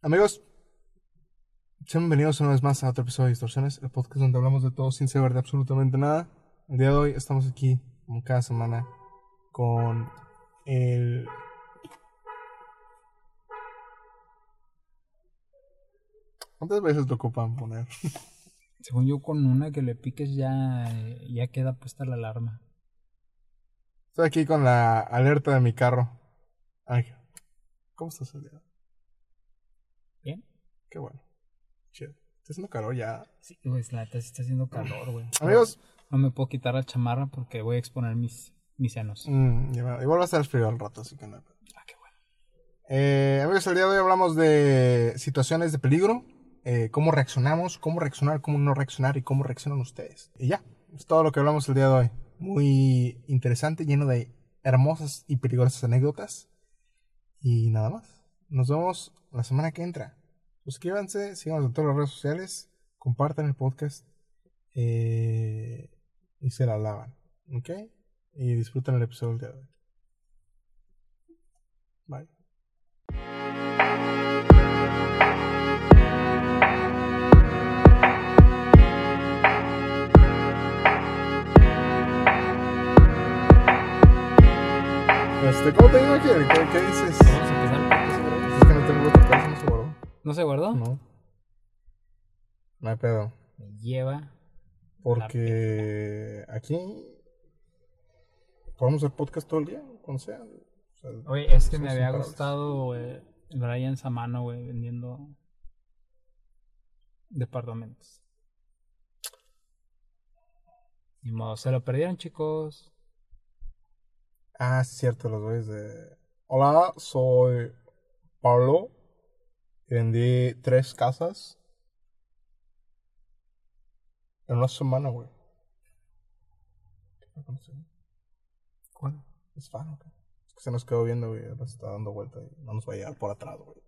Amigos, sean bienvenidos una vez más a otro episodio de Distorsiones, el podcast donde hablamos de todo sin saber de absolutamente nada. El día de hoy estamos aquí, como cada semana, con el... ¿Cuántas veces te ocupan poner? Según yo, con una que le piques ya, ya queda puesta la alarma. Estoy aquí con la alerta de mi carro. Ay, ¿cómo estás el día? ¿Bien? Qué bueno. Chido. Está haciendo calor ya. Sí, güey, la neta sí está haciendo calor, güey. Amigos, No me puedo quitar la chamarra porque voy a exponer mis, mis senos. mm, igual va a estar frío al rato, así que no. Ah, qué bueno. Eh, amigos, el día de hoy hablamos de situaciones de peligro, eh, cómo reaccionamos, cómo reaccionar, cómo no reaccionar y cómo reaccionan ustedes. Y ya, es todo lo que hablamos el día de hoy. Muy interesante, lleno de hermosas y peligrosas anécdotas. Y nada más. Nos vemos la semana que entra. Suscríbanse, síganos en todas las redes sociales, compartan el podcast eh, y se la lavan. ¿Ok? Y disfruten el episodio del día de hoy. Bye. Este, ¿Cómo te digo aquí? ¿Qué, qué dices? Vamos a empezar. Es que no tengo otro no se guardó. ¿No? No. Hay pedo. Me lleva. Porque aquí podemos hacer podcast todo el día, cuando sea. O sea, Oye, es que me había imparables. gustado, güey, Brian Samano, güey, vendiendo departamentos. Ni modo, se lo perdieron, chicos. Ah, cierto, los güeyes de. Hola, soy Pablo. Vendí tres casas en una semana, güey. ¿Qué fue con ese güey? ¿Cuál? Es fan, ¿o qué? Es que se nos quedó viendo, güey. Ahora se está dando vuelta y no nos va a llegar por atrás, güey.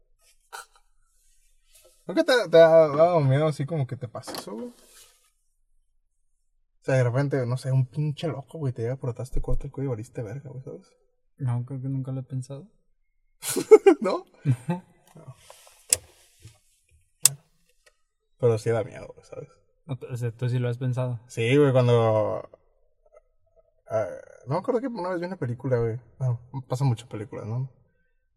¿Nunca te, te ha dado miedo así como que te pasa eso, güey? O sea, de repente, no sé, un pinche loco, güey, te llega por atrás, te corta el cuello y valiste verga, güey, ¿sabes? No, creo que nunca lo he pensado. ¿No? No. Pero sí da miedo, ¿sabes? O sea, tú sí lo has pensado. Sí, güey, cuando... ah, no me acuerdo que una vez vi una película, güey. Bueno, pasa muchas películas, ¿no?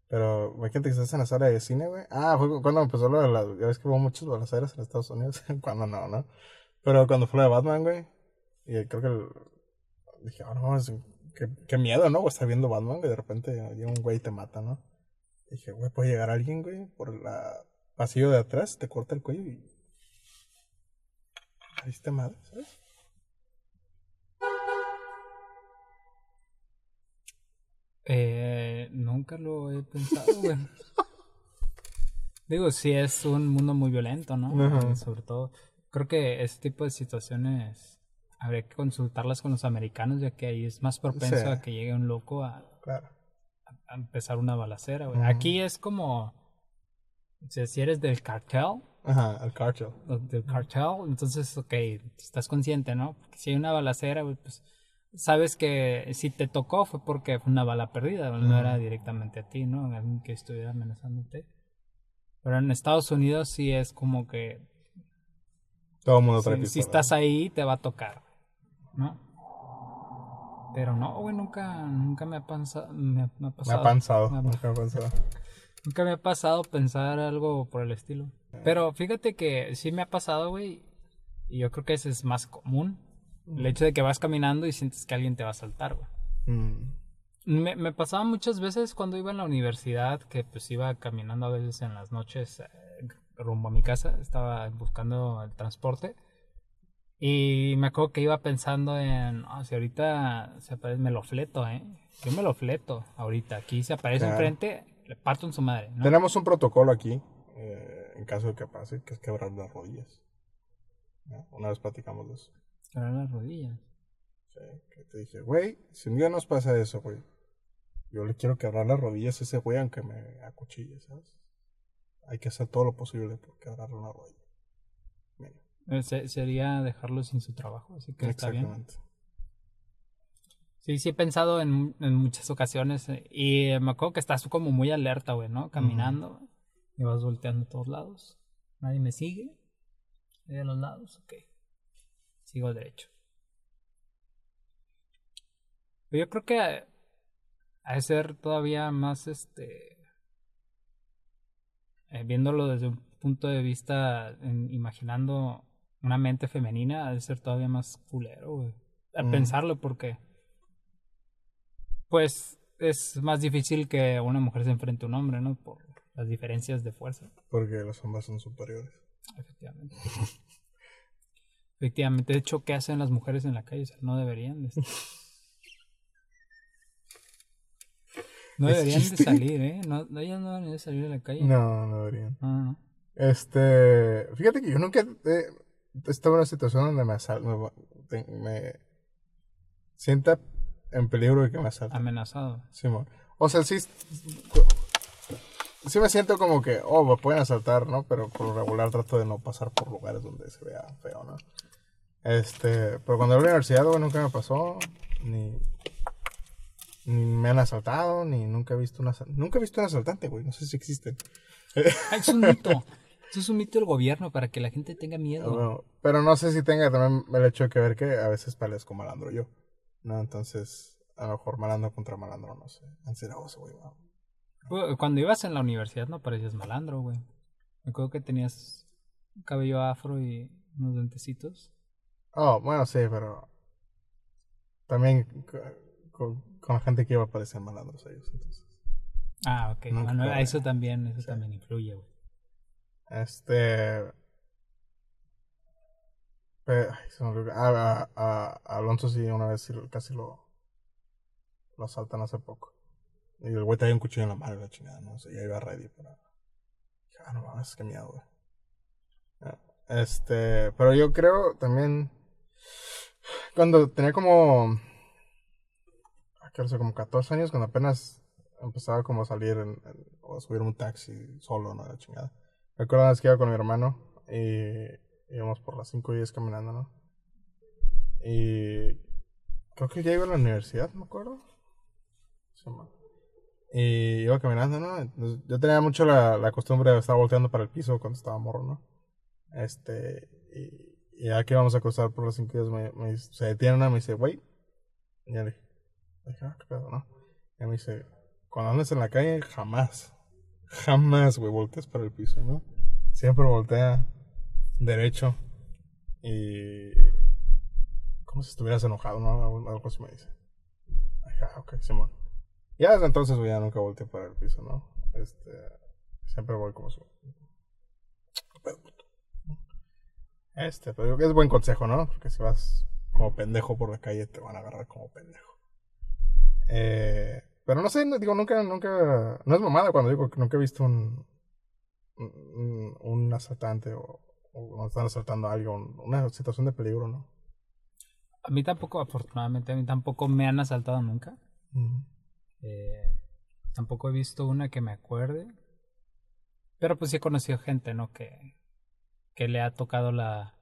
Pero imagínate que estás en la sala de cine, güey. Ah, fue cuando empezó lo de las... Ya ves que hubo muchos balaceras en Estados Unidos. cuando no, ¿no? Pero cuando fue la de Batman, güey. Y creo que... el- Dije, ah, no, es- qué, qué miedo, ¿no? Güey, estar viendo Batman, güey. De repente llega un güey y te mata, ¿no? Dije, güey, puede llegar alguien, güey, por el pasillo de atrás, te corta el cuello y... Ahí está madre, ¿sabes? Eh, nunca lo he pensado, güey. Digo, sí es un mundo muy violento, ¿no? Ajá. Eh, Sobre todo, creo que este tipo de situaciones habría que consultarlas con los americanos, ya que ahí es más propenso Sí. a que llegue un loco a, Claro. a empezar una balacera, güey. Aquí es como, o sea, si eres del cartel, Ajá, el cartel. del cartel, entonces, ok, estás consciente, ¿no? Porque si hay una balacera, pues sabes que si te tocó fue porque fue una bala perdida, no era directamente a ti, ¿no? Alguien que estuviera amenazándote. Pero en Estados Unidos sí es como que Todo el mundo si, si estás ahí te va a tocar, ¿no? Pero no, güey, nunca, nunca me ha, me, ha- me ha Me pasado. Me ha- nunca me ha pensado. Nunca me ha pasado pensar algo por el estilo. Pero fíjate que sí me ha pasado, güey. Y yo creo que ese es más común. El hecho de que vas caminando y sientes que alguien te va a saltar, güey. Mm. Me, me pasaba muchas veces cuando iba en la universidad, que pues iba caminando a veces en las noches eh, rumbo a mi casa, estaba buscando el transporte. Y me acuerdo que iba pensando en, "Ah, si ahorita se aparece, me lo fleto, ¿eh? Yo me lo fleto ahorita. Aquí se aparece Claro. enfrente, le parto en su madre, ¿no? Tenemos un protocolo aquí, eh, en caso de que pase, que es quebrar las rodillas. ¿no? Una vez platicamos de eso. Quebrar las rodillas. Sí, que te dije, güey, si un día nos pasa eso, güey, yo le quiero quebrar las rodillas a ese güey aunque me acuchille, ¿sabes? Hay que hacer todo lo posible por quebrarle una rodilla. Mira, Eh, se- sería dejarlo sin su trabajo, así que está bien. Sí, sí he pensado en, en muchas ocasiones eh, y me acuerdo que estás como muy alerta, güey, ¿no? Caminando. Y vas volteando a todos lados. Nadie me sigue. De los lados, ok. Sigo derecho. Pero yo creo que ha de ser todavía más este. eh, viéndolo desde un punto de vista, en- imaginando una mente femenina, ha de ser todavía más culero, güey. A Mm. pensarlo, porque. Pues es más difícil que una mujer se enfrente a un hombre, ¿no? Por las diferencias de fuerza. Porque los hombres son superiores. Efectivamente. Efectivamente, de hecho, ¿qué hacen las mujeres en la calle? O sea, no deberían de. No ¿Es deberían de salir, ¿eh? No, ellas no deberían de salir a la calle. No, no deberían. No. Este, fíjate que yo nunca he estado en una situación donde me asal me, te- me sienta en peligro de que me asalten. Amenazado. Simón. O sea, sí, sí me siento como que, oh, me pueden asaltar, ¿no? Pero por lo regular trato de no pasar por lugares donde se vea feo, ¿no? Este, pero cuando en la universidad, güey, nunca me pasó, ni, ni me han asaltado, ni nunca he visto una, asal- nunca he visto un asaltante, güey, no sé si existen. Ah, es un mito. Eso es un mito del gobierno para que la gente tenga miedo. Pero no sé si tenga también el hecho de que ver que a veces parezco malandro yo, ¿no? Entonces, a lo mejor malandro contra malandro, no sé. Güey. Güey, Cuando ibas en la universidad no parecías malandro, güey. Me acuerdo que tenías cabello afro y unos dentecitos. Oh, bueno, sí, pero también co- con, con la gente que iba parecían malandros ellos, entonces. Ah, ok. Nunca Bueno, eso también, eso Sí. también influye, güey. Este... pe- ay, se me olvidó. Ah, a, a- a Alonso sí, una vez casi lo, lo asaltan hace poco. Y el güey traía un cuchillo en la mano la chingada, ¿no? Sea, ya iba ready para... Ah, no mames, qué miedo, güey. Ah, Este, pero yo creo también... Cuando tenía como... ah, ¿Qué sé? Como 14 años, cuando apenas empezaba como a salir o a subir un taxi solo, ¿no? La chingada. Me acuerdo una vez que iba con mi hermano y íbamos por las 5 y 10 caminando, ¿no? Y creo que ya iba a la universidad, me acuerdo. Y iba caminando, ¿no? Yo tenía mucho la, la costumbre de estar volteando para el piso cuando estaba morro, ¿no? Este, y, y ya que íbamos a cruzar por las 5 y 10, me, me se detiene una y me dice, wait. Y ya le dije, ah, qué pedo, ¿no? Y me dice, cuando andes en la calle, jamás, jamás, güey, voltees para el piso, ¿no? Siempre voltea derecho y como si estuvieras enojado, ¿no? Algo, así me dice. Ajá, ok, Simón. Ya desde entonces, ya nunca volteé para el piso, ¿no? Este, siempre voy como su... Este, pero es buen consejo, ¿no? Porque si vas como pendejo por la calle, te van a agarrar como pendejo. Eh, pero no sé, digo, nunca, nunca, no es mamada cuando digo que nunca he visto un, un, un asaltante o, o cuando están asaltando a alguien, una situación de peligro, ¿no? A mí tampoco, afortunadamente, a mí tampoco me han asaltado nunca. Eh, tampoco he visto una que me acuerde. Pero pues sí he conocido gente, ¿no? Que, que le ha tocado la,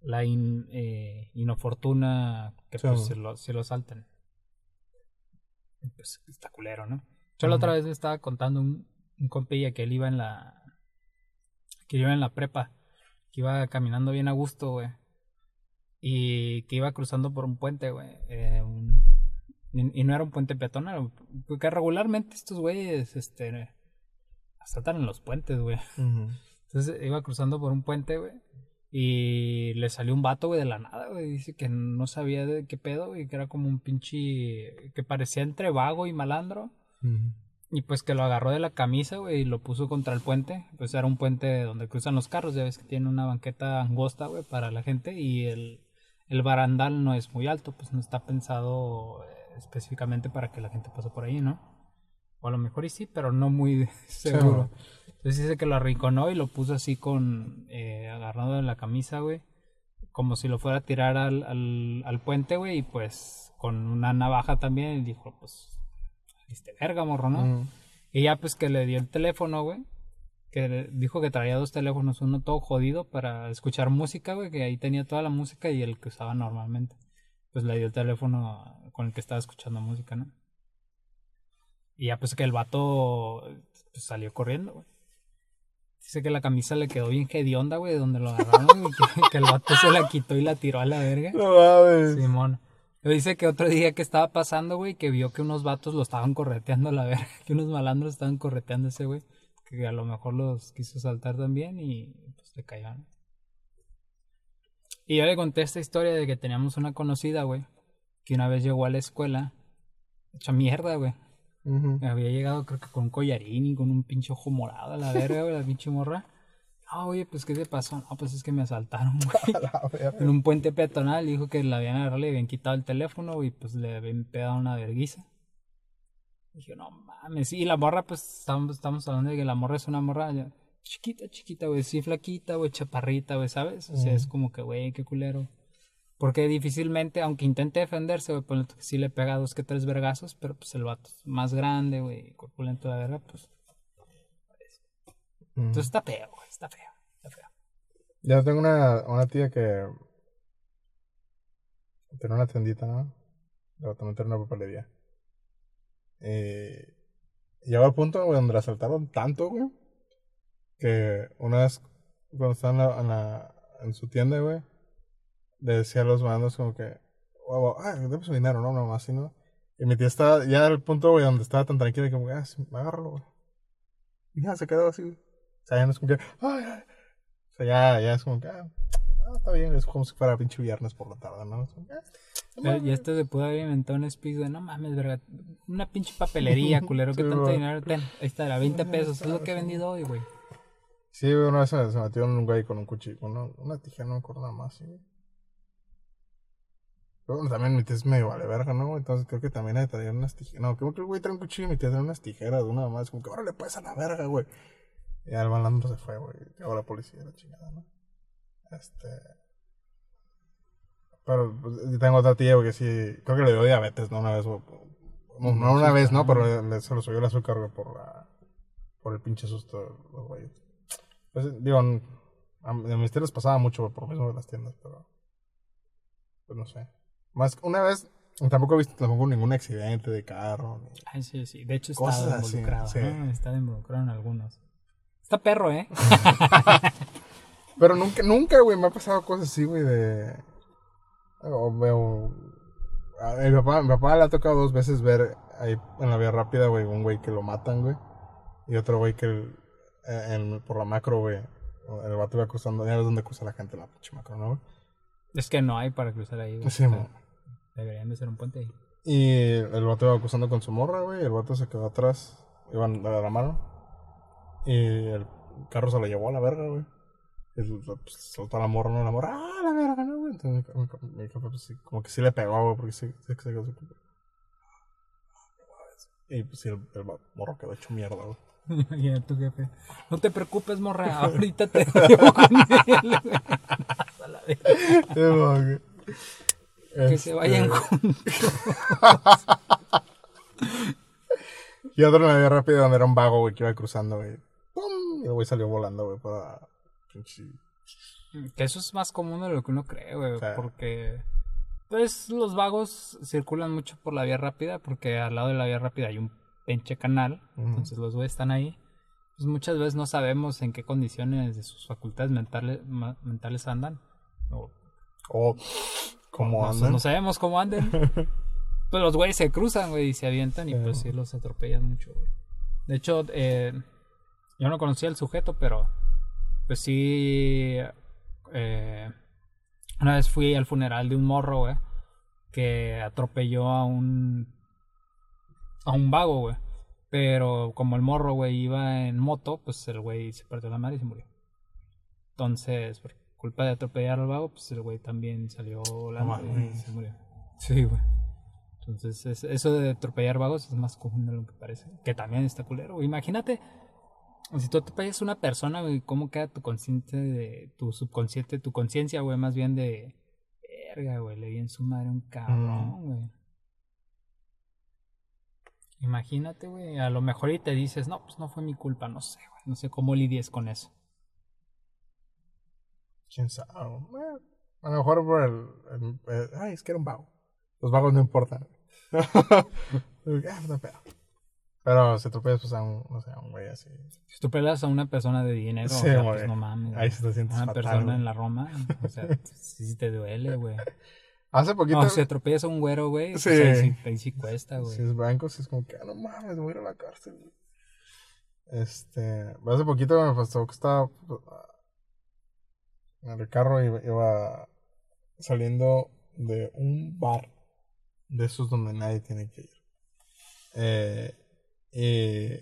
la in- eh, inofortuna que Sí. pues se lo, se lo salten. Pues está culero, ¿no? Yo la otra vez me estaba contando un, un compilla que él iba en la... Que iba en la prepa. Que iba caminando bien a gusto, güey. Y que iba cruzando por un puente, güey. eh, un- y, y no era un puente peatonal. Porque regularmente estos güeyes, este... Asaltan en los puentes, güey. Entonces iba cruzando por un puente, güey. Y le salió un vato, güey, de la nada, güey. Dice que no sabía de qué pedo, güey. Que era como un pinche... Que parecía entre vago y malandro. Ujú. Y pues que lo agarró de la camisa, güey, y lo puso contra el puente. Pues era un puente donde cruzan los carros. Ya ves que tiene una banqueta angosta, güey, para la gente. Y el, el barandal no es muy alto. Pues no está pensado eh, específicamente para que la gente pase por ahí, ¿no? O a lo mejor y sí, pero no muy seguro. Entonces dice que lo arrinconó y lo puso así con eh, agarrado de la camisa, güey. Como si lo fuera a tirar al, al, al puente, güey. Y pues con una navaja también. Y dijo, pues, este verga, morro, ¿no? Y ya pues que le dio el teléfono, güey. Que dijo que traía dos teléfonos, uno todo jodido para escuchar música, güey. Que ahí tenía toda la música y el que usaba normalmente. Pues le dio el teléfono con el que estaba escuchando música, ¿no? Y ya pues que el vato pues, salió corriendo, güey. Dice que la camisa le quedó bien hedionda, güey, de donde lo agarraron, y que, que el vato se la quitó y la tiró a la verga. No mames. Simón. Dice que otro día que estaba pasando, güey, que vio que unos vatos lo estaban correteando a la verga, que unos malandros estaban correteando a ese güey, que a lo mejor los quiso saltar también y pues le cayeron. Y yo le conté esta historia de que teníamos una conocida, güey, que una vez llegó a la escuela, hecha mierda, güey. Ujú. Había llegado creo que con un collarín y con un pinche ojo morado a la verga, güey, la pinche morra. Ah, oye, pues ¿qué te pasó? No, pues es que me asaltaron, güey. La. En un puente peatonal dijo que le habían agarrado, le habían quitado el teléfono y pues le habían pegado una verguiza. Dije, no mames. Y la morra, pues estamos, estamos hablando de que la morra es una morra ya chiquita, chiquita, güey. Sí, flaquita, güey, chaparrita, güey, ¿sabes? O sea, es como que, güey, qué culero. Porque difícilmente, aunque intente defenderse, güey, que sí le pega dos que tres vergazos, pero pues el vato es más grande, güey, corpulento de la verga, pues. Entonces está feo, güey, está feo, está feo. Yo tengo una, una tía que tiene una tiendita, ¿no? Una papelería. Y llegó al punto, güey, donde la asaltaron tanto, güey, que una vez cuando estaba en, la, en, la- en su tienda, güey, le decía a los mandos como que, oh, ah, dame su dinero, no, no. Y mi tía estaba ya al punto, güey, donde estaba tan tranquila que como, ah, sí, agárralo, güey. Y ya se quedó así, güey. O sea, ya no es como que, ay, ay. O sea, ya, ya es como que, ah, ah, está bien, es como si fuera pinche viernes por la tarde, ¿no? Es como que, ah, Pero, este se pudo haber inventado un speak de no mames, verga. Una pinche papelería, culero. ¿Qué Sí, tanto dinero? Ten, ahí está, era 20 pesos. Es lo que he vendido hoy, güey. Sí, güey, una vez se, metió un güey con un cuchillo, una, una tijera, no me acuerdo nada más, sí. Pero bueno, también mi tía es medio vale verga, ¿no? Entonces creo que también hay que traer unas tijeras. No, creo que el güey trae un cuchillo y mi tía trae unas tijeras de una más. Como que ahora le puedes a la verga, güey. Y ya el malandro se fue, güey. Llegó la policía, la chingada, ¿no? Este. Pero pues, tengo otra tía, güey, que sí. Creo que le dio diabetes, ¿no? Una vez, güey. No, no una vez, ¿no? Pero le, le- se lo subió el azúcar, güey, por la. Por el pinche susto güeyes. Pues, digo, n- a, a mis les pasaba mucho, güey, por lo mismo de las tiendas, pero. Pues no sé. Más, una vez. Tampoco he visto tampoco ningún accidente de carro. ni- Ay, sí, sí. De hecho, Cosas está así, involucrado. sí. ¿no? Está involucrado en algunos. Está perro, ¿eh? Pero nunca, nunca, güey, me ha pasado cosas así, güey, de... O veo... A mi papá, mi papá le ha tocado dos veces ver ahí en la vía rápida, güey, un güey que lo matan, güey. Y otro güey que el- eh, en- por la macro, güey, el vato iba cruzando, ya ves dónde cruza la gente la pinche macro, ¿no, güey? Es que no hay para cruzar ahí, güey. Sí, O sea. Deberían de ser un puente ahí. Y el vato iba cruzando con su morra, güey, y el vato se quedó atrás, iban de la mano. Y el carro se lo llevó a la verga, güey. Y pues, soltó a la morra, no la morra, ¡ah, la verga, no, güey! Entonces mi, ca- mi, mi jefe, pues sí, como que sí le pegó, güey, porque sí, se quedó así como- Y pues sí, el, el morro quedó hecho mierda, güey. Imagina tu jefe. No te preocupes, morra. Ahorita te llevo con él. Que se vayan Este, juntos. Y otro la vía rápida donde era un vago, güey, que iba cruzando, güey. Y el güey salió volando, güey, para... Que eso es más común de lo que uno cree, güey. Porque, pues, los vagos circulan mucho por la vía rápida. Porque al lado de la vía rápida hay un pinche canal. Entonces los güeyes están ahí. Pues muchas veces no sabemos en qué condiciones de sus facultades mentales, mentales andan. O O... ¿Cómo no, andan? no sabemos cómo anden. pues los güeyes se cruzan, güey, y se avientan. Y pues sí los atropellan mucho, güey. De hecho, eh, yo no conocía al sujeto, pero pues sí. eh, una vez fui al funeral de un morro, güey, que atropelló a un. a un vago, güey. Pero como el morro, güey, iba en moto, pues el güey se partió la madre y se murió. Entonces, por culpa de atropellar al vago, pues el güey también salió volando y mames. se murió. Sí, güey. Entonces, es- eso de atropellar vagos es más común de lo que parece. Que también está culero. Imagínate, si tú atropellas a una persona, güey, ¿cómo queda tu consciente de. tu subconsciente, tu conciencia, güey, más bien de. Verga, güey, le di en su madre a un cabrón, güey. Imagínate, güey, a lo mejor y te dices, no, pues no fue mi culpa, no sé, güey, no sé cómo lidies con eso. ¿Quién sabe? Bueno, a lo mejor por el, el- el- Ay, es que era un vago. Los vagos no importan. ah, no pedo. Pero se tropiezas pues a un, no sé, a un güey así. Si tú pelas a una persona de dinero, Sí, o sea, pues no mames. Ahí sí te sientes Una fatal, persona güey. en la Roma, o sea, sí, sí te duele, güey. Hace poquito. No, si atropellas a un güero, güey, pues Sí. ahí, sí, ahí sí cuesta, güey. Si es blanco, si es como que, ah, no mames, me voy a ir a la cárcel. güey. Este, hace poquito me pasó que estaba pues, en el carro y iba saliendo de un bar de esos donde nadie tiene que ir. Eh, y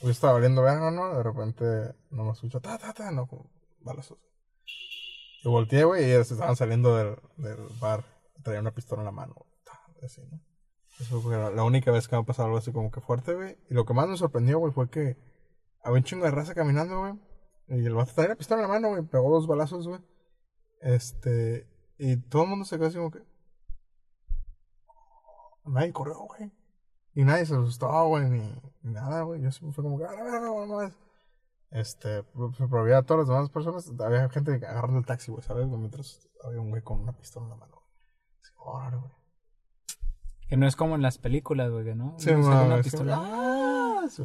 yo estaba valiendo verga, ¿no? De repente no me escucho, ta, ta, ta, no, balazos. Y volteé, güey, y ellos estaban saliendo del, del bar. Traía una pistola en la mano, ta, así, ¿no? Eso fue la, la única vez que me ha pasado algo así como que fuerte, güey. Y lo que más me sorprendió, güey, fue que había un chingo de raza caminando, güey. Y el vato traía la pistola en la mano, güey. Pegó dos balazos, güey. Este. Y todo el mundo se quedó así como que. Nadie corrió, güey. Y nadie se asustó, güey, ni, ni nada, güey. Yo siempre fue como que, a la verga, no es. Este, pero había todas las demás personas, había gente agarrando el taxi, güey, ¿sabes? Mientras había un güey con una pistola en la mano. Así, órale, güey. Que no es como en las películas, güey, ¿no? Sí, ma, una sí, pistola. ah, sí.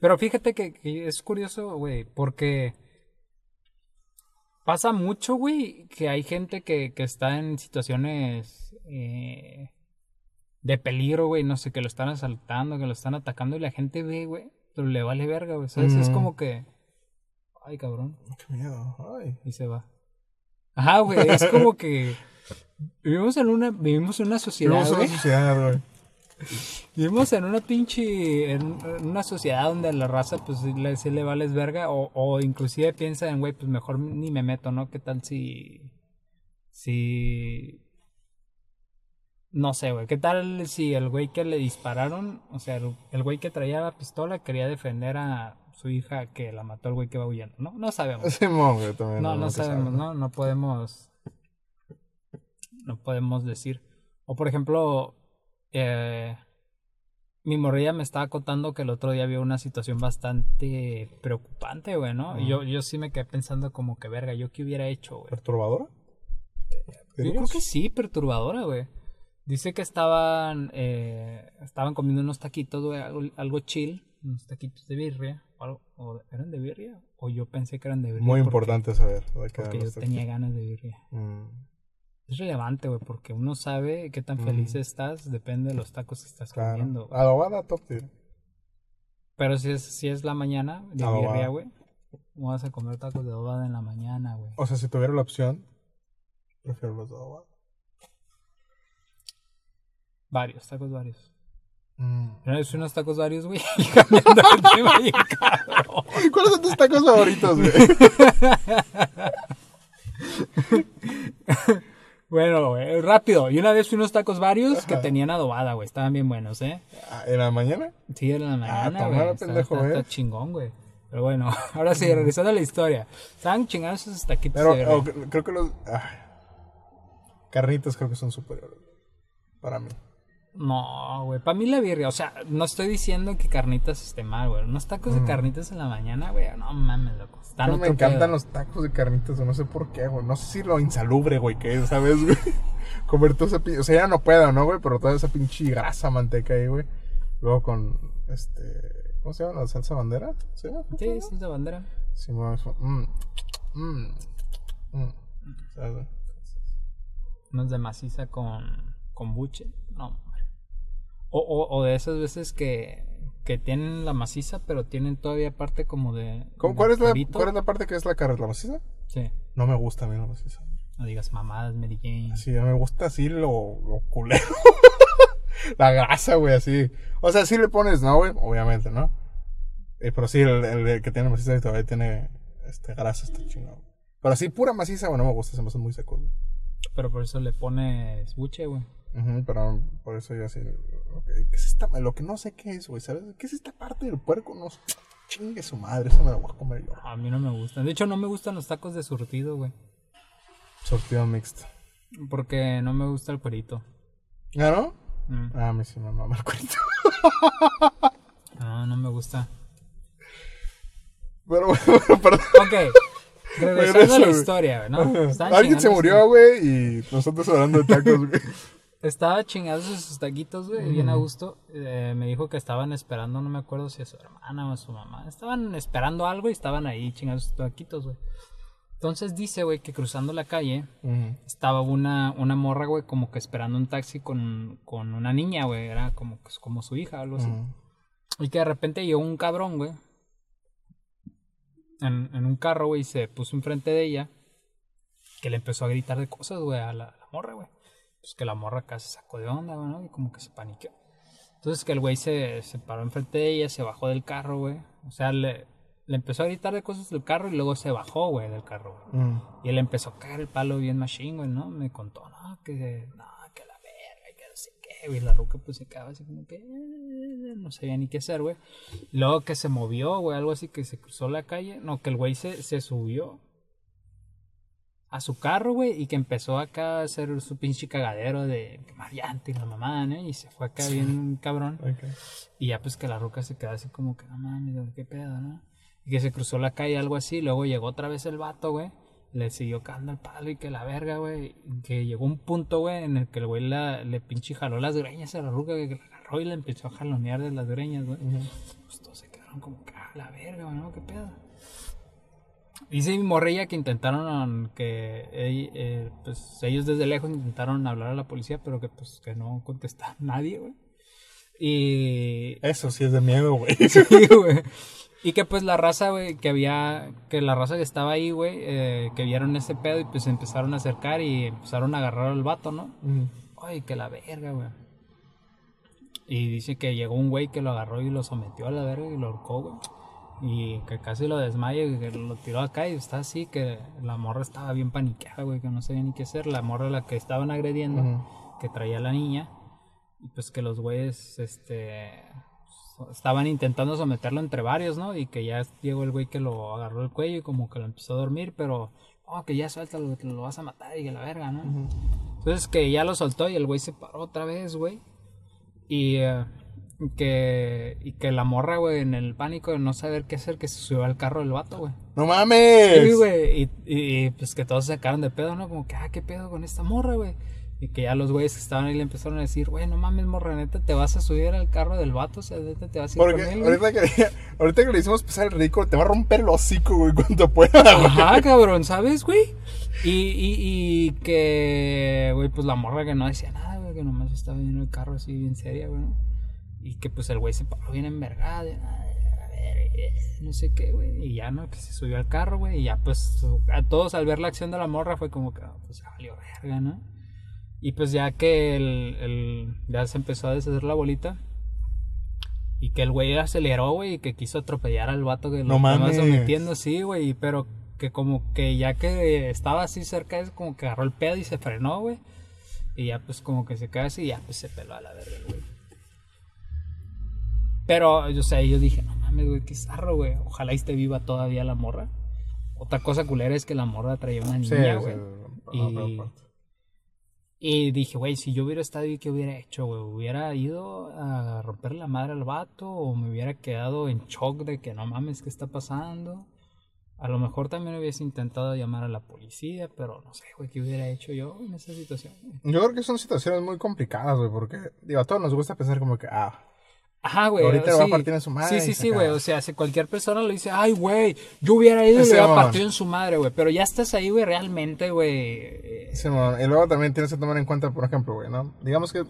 Pero fíjate que, que es curioso, güey, porque pasa mucho, güey, que hay gente que, que está en situaciones eh, de peligro, güey, no sé, que lo están asaltando, que lo están atacando y la gente ve, güey, pero le vale verga, güey, ¿sabes? Es como que, ay, cabrón, Qué miedo, ay. y se va. Ajá, güey, es como que vivimos en una, vivimos en una sociedad, Vivimos en una sociedad, güey. Vivimos en una pinche, en, en una sociedad donde a la raza pues sí le, sí le vales verga o, o inclusive piensa en, güey, pues mejor ni me meto, ¿no? ¿Qué tal si, si, no sé, güey, qué tal si el güey que le dispararon, o sea, el, el güey que traía la pistola quería defender a su hija que la mató el güey que va huyendo, ¿no? No sabemos. También. No, no sabemos, sabe. ¿no? No podemos. No podemos decir. O por ejemplo, eh, mi morrilla me estaba contando que el otro día había una situación bastante preocupante, güey, ¿no? Y yo, yo sí me quedé pensando como que verga, ¿yo qué hubiera hecho, güey? ¿Perturbadora? Yo creo que sí, perturbadora, güey. Dice que estaban, eh, estaban comiendo unos taquitos, güey, algo, algo chill, unos taquitos de birria, o algo, o ¿eran de birria? O yo pensé que eran de birria. Muy porque- importante saber. Porque yo tenía ganas de birria. Mm. Es relevante, güey, porque uno sabe qué tan feliz Mm. estás, depende de los tacos que estás Claro. comiendo. Adobada, top tier. Pero si es, si es la mañana de Adobada. birria, güey, ¿cómo vas a comer tacos de adobada en la mañana, güey? O sea, si tuviera la opción, prefiero los de adobada. Varios, tacos varios. Mm. Una vez fui a unos tacos varios, güey, y cambiando el tema bien cabrón. ¿Cuáles son tus tacos favoritos, güey? Bueno, güey, rápido. Y una vez fui a unos tacos varios que tenían adobada, güey. Estaban bien buenos, ¿eh? Ah, ¿En la mañana? Sí, era en la mañana, toma, güey. Está- ¿eh? está chingón, güey. Pero bueno, ahora sí, regresando a la historia. Estaban chingados esos taquitos Pero de oh, creo que los. ay. Carnitas creo que son superiores. Para mí. No, güey. Para mí la birria, o sea, no estoy diciendo que carnitas esté mal, güey. Unos tacos de carnitas en la mañana, güey. No mames, loco. Están Pero me encantan pedo. los tacos de carnitas, no sé por qué, güey. No sé si lo insalubre, güey, que es, ¿sabes, güey? Comer toda esa pinche. O sea, ya no puedo, ¿no, güey? Pero toda esa pinche grasa, manteca ahí, güey. Luego con, este. ¿Cómo se llama? ¿La salsa bandera? ¿Sí? Sí, de bandera. Sí, me eso. Mm, mm, mm. ¿Sabes? Unos de maciza con, con buche. No. O, o, o de esas veces que, que tienen la maciza, pero tienen todavía parte como de. ¿Cómo- de ¿Cuál, es la, cuerito. ¿Cuál es la parte que es la carne? ¿La maciza? Sí. No me gusta a mí la maciza. No digas mamadas, Mary Jane. Sí, me gusta así lo, lo culero. la grasa, güey, así. O sea, sí le pones, ¿no, güey? Obviamente, ¿no? Eh, pero sí, el, el que tiene maciza todavía tiene este, grasa, está chingado. Pero así, pura maciza, güey, no me gusta, se me hacen muy secos. güey. Pero por eso le pones buche, güey. Ujú, pero por eso yo así. que- ¿Qué es esta? Lo que no sé qué es, güey, ¿sabes? ¿Qué es esta parte del puerco? No sé. Chingue su madre, eso me lo voy a comer yo. A mí no me gustan. De hecho, no me gustan los tacos de surtido, güey. Sortido mixto. Porque no me gusta el cuerito. ¿Ah, no? Mm. Ah, a mí sí me mama el cuerito. No, no me gusta. Pero bueno, perdón. Ok. Regresando Regresa, a la historia, ¿no? Alguien se murió, güey, y nosotros hablando de tacos, güey. estaba chingando sus taquitos, güey, bien a gusto. Eh, me dijo que estaban esperando, no me acuerdo si a su hermana o a su mamá. Estaban esperando algo y estaban ahí chingando sus taquitos, güey. Entonces dice, güey, que cruzando la calle estaba una, una morra, güey, como que esperando un taxi con, con una niña, güey. Era como, que- como su hija, algo así. Y que de repente llegó un cabrón, güey. En, en un carro, güey, y se puso enfrente de ella. Que le empezó a gritar de cosas, güey, a la, a la morra, güey. Pues que la morra acá se sacó de onda, güey, ¿no? Y como que se paniqueó. Entonces que el güey se, se paró enfrente de ella, se bajó del carro, güey. O sea, le, le empezó a gritar de cosas del carro y luego se bajó, güey, del carro, güey. Ujú. Y él empezó a caer el palo bien machine, güey, ¿no? Me contó, no, que, no, que la verga, que no sé qué, güey. La ruca pues se quedaba así como que eh, no sabía ni qué hacer, güey. Luego que se movió, güey, algo así que se cruzó la calle. No, que el güey se, se subió a su carro, güey, y que empezó acá a hacer su pinche cagadero de quemar llanta y la mamá, ¿no? Y se fue acá bien cabrón. Y ya pues que la ruca se quedó así como que, no mames, qué pedo, ¿no? Y que se cruzó la calle, algo así. Luego llegó otra vez el vato, güey. Le siguió cagando el palo y que la verga, güey. Que llegó un punto, güey, en el que el güey la- le pinche jaló las greñas a la ruca, que la agarró y le empezó a jalonear de las greñas, güey. Ujú. Pues todos se quedaron como que, ah, la verga, güey, ¿no? ¿Qué pedo? Dice mi morrilla que intentaron que eh, pues ellos desde lejos intentaron hablar a la policía, pero que pues que no contestaba nadie, güey. Y Eso sí es de miedo, güey. Sí, güey. Y que pues la raza, güey, que había, que la raza que estaba ahí, güey, eh, que vieron ese pedo y pues se empezaron a acercar y empezaron a agarrar al vato, ¿no? Ay, que la verga, güey. Y dice que llegó un güey que lo agarró y lo sometió a la verga y lo ahorcó, güey. Y que casi lo desmaya y que lo tiró acá y está así, que la morra estaba bien paniqueada, güey, que no sabía ni qué hacer. La morra a la que estaban agrediendo, que traía a la niña. Y pues que los güeyes, este, estaban intentando someterlo entre varios, ¿no? Y que ya llegó el güey que lo agarró el cuello y como que lo empezó a dormir, pero, oh, que ya suéltalo, que lo vas a matar y que la verga, ¿no? Ujú. Entonces que ya lo soltó y el güey se paró otra vez, güey. Y eh, que, y que la morra, güey, en el pánico de no saber qué hacer, que se subió al carro del vato, güey. ¡No mames! Sí, güey. Y, y, y, pues que todos se sacaron de pedo, ¿no? Como que, ah, qué pedo con esta morra, güey. Y que ya los güeyes que estaban ahí le empezaron a decir, güey, no mames, morra, neta, te vas a subir al carro del vato, o sea, neta, te vas a ir Porque con él, güey. ahorita que, ahorita que le hicimos pasar el ridículo, te va a romper el hocico, güey, cuando pueda, güey. Ajá, cabrón, ¿sabes, güey? Y, y, y que, güey, pues la morra que no decía nada, güey, que nomás estaba viendo el carro así bien seria, güey, ¿no? Y que pues el güey se paró bien envergado, de, "Ay, a ver, eh, no sé qué, güey. Y ya, ¿no? Que se subió al carro, güey. Y ya, pues, a todos al ver la acción de la morra fue como que, ah, pues, ya valió verga, ¿no? Y pues ya que el, el, ya se empezó a deshacer la bolita. Y que el güey aceleró, güey, y que quiso atropellar al vato que lo No estaba sometiendo, sí, güey, pero que como que ya que estaba así cerca, es como que agarró el pedo y se frenó, güey. Y ya pues como que se quedó así y ya pues se peló a la verga, güey. Pero, yo sé, yo dije, no mames, güey, qué zarro, güey. Ojalá esté viva todavía la morra. Otra cosa culera es que la morra traía una Sí, niña, sí, güey. no, Y-. Y dije, güey, si yo hubiera estado ahí, ¿qué hubiera hecho, güey? ¿Hubiera ido a romper la madre al vato? ¿O me hubiera quedado en shock de que no mames, ¿qué está pasando? A lo mejor también hubiese intentado llamar a la policía, pero no sé, güey, ¿qué hubiera hecho yo en esa situación? Yo creo que son situaciones muy complicadas, güey, porque, digo, a todos nos gusta pensar como que, ah, Ajá, güey. Ahorita le va a sí. partir en su madre Sí, sí, sí, güey. O sea, si cualquier persona le dice, ay, güey, yo hubiera ido y le Ese hubiera partido en su madre, güey. Pero ya estás ahí, güey, realmente, güey. eh, Simón, y luego también tienes que tomar en cuenta, por ejemplo, güey, ¿no? Digamos que,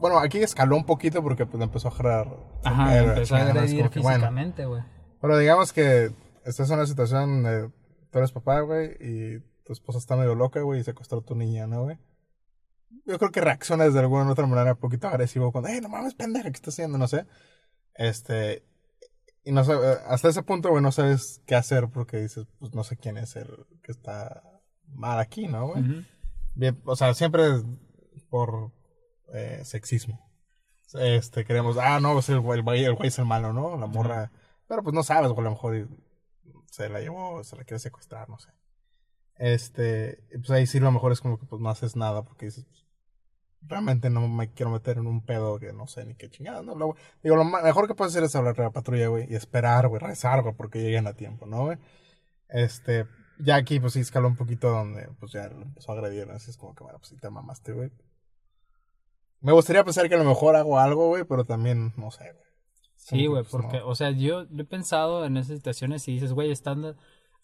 bueno, aquí escaló un poquito porque pues empezó a jalar. Ajá, era empezó a agredir bueno, físicamente, güey. Pero digamos que estás en una situación de, tú eres papá, güey, y tu esposa está medio loca, güey, y secuestró a tu niña, ¿no, güey? Yo creo que reaccionas de alguna u otra manera un poquito agresivo cuando, hey, no mames, pendeja, ¿qué estás haciendo? No sé. Este, y no sé, eh, hasta ese punto, güey, no sabes qué hacer porque dices, pues no sé quién es el que está mal aquí, ¿no, güey? Bien, o sea, siempre por eh, sexismo. Este, queremos, ah, no, pues el güey, el güey el güey es el malo, ¿no? La morra. Pero pues no sabes, güey, a lo mejor se la llevó, se la quiere secuestrar, no sé. Este, pues ahí sí lo mejor es como que pues no haces nada porque dices, pues, realmente no me quiero meter en un pedo que no sé ni qué chingada, ¿no? Lo- digo, lo mejor que puedes hacer es hablar a la patrulla, güey, y esperar, güey, rezar, güey, porque lleguen a tiempo, ¿no, güey? Este, ya aquí pues sí escaló un poquito donde pues ya lo empezó a agredir, así es como que bueno, pues sí te mamaste, güey. Me gustaría pensar que a lo mejor hago algo, güey, pero también, no sé, güey. Sí, güey, pues, porque, no. o sea, yo, yo he pensado en esas situaciones y dices, güey, estando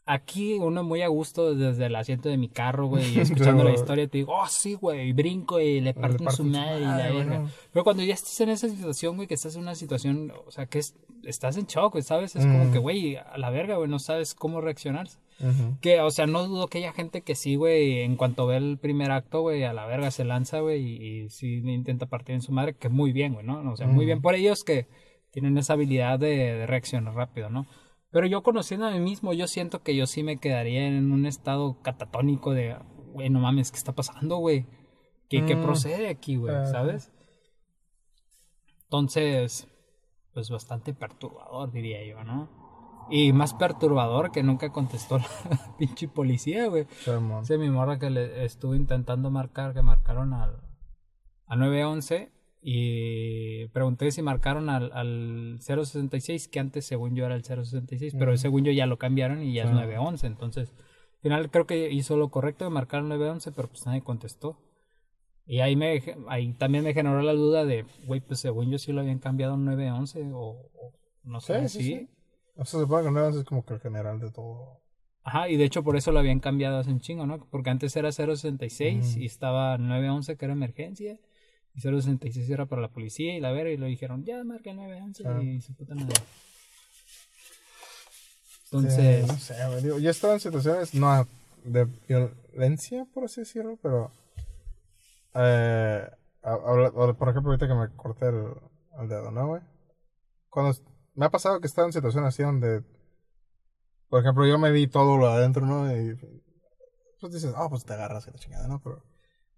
aquí uno muy a gusto desde el asiento de mi carro, güey, y escuchando la historia, te digo, oh, sí, güey, y brinco y le parto en parto su madre y la verga. no. Pero cuando ya estás en esa situación, güey, que estás en una situación, o sea, que es, estás en shock, güey, ¿sabes? Es como Mm. que, güey, a la verga, güey, no sabes cómo reaccionar. Ujú. Que, o sea, no dudo que haya gente que sí, güey, en cuanto ve el primer acto, güey, a la verga se lanza, güey, y, y sí intenta partir en su madre, que muy bien, güey, ¿no? O sea, muy Mm. bien por ellos que tienen esa habilidad de, de reaccionar rápido, ¿no? Pero yo conociendo a mí mismo, yo siento que yo sí me quedaría en un estado catatónico de, güey, no mames, ¿qué está pasando, güey? ¿Qué, qué Mm. procede aquí, güey? ¿Sabes? Entonces, pues bastante perturbador, diría yo, ¿no? Y más perturbador que nunca contestó la pinche policía, güey. Ese mi morra que le estuvo intentando marcar, que marcaron al, al 911 y pregunté si marcaron al, al 066, que antes según yo era el 066, pero Ujú. según yo ya lo cambiaron y ya es Sí. 911, entonces al final creo que hizo lo correcto de marcar el 911, pero pues nadie contestó. Y ahí me ahí también me generó la duda de, güey, pues según yo sí lo habían cambiado a un 911 o, o no sé, Sí, sí, sí. O sea, se supone que no es como que el general de todo. Ajá, y de hecho por eso lo habían cambiado hace un chingo, ¿no? Porque antes era 066 Ujú. y estaba 911 que era emergencia y 066 era para la policía y la vera y lo dijeron, ya marca el 911 Claro. y su puta madre. Entonces, Sí, no sé, güey. Digo, yo he estado en situaciones no de violencia, por así decirlo, pero. Eh, habla- o por ejemplo, ahorita que me corté el, el dedo, ¿no, güey? Cuando me ha pasado que he estado en situaciones así donde. Por ejemplo, yo me vi todo lo de adentro, ¿no? Y pues dices, ah, pues te agarras que la chingada, ¿no? Pero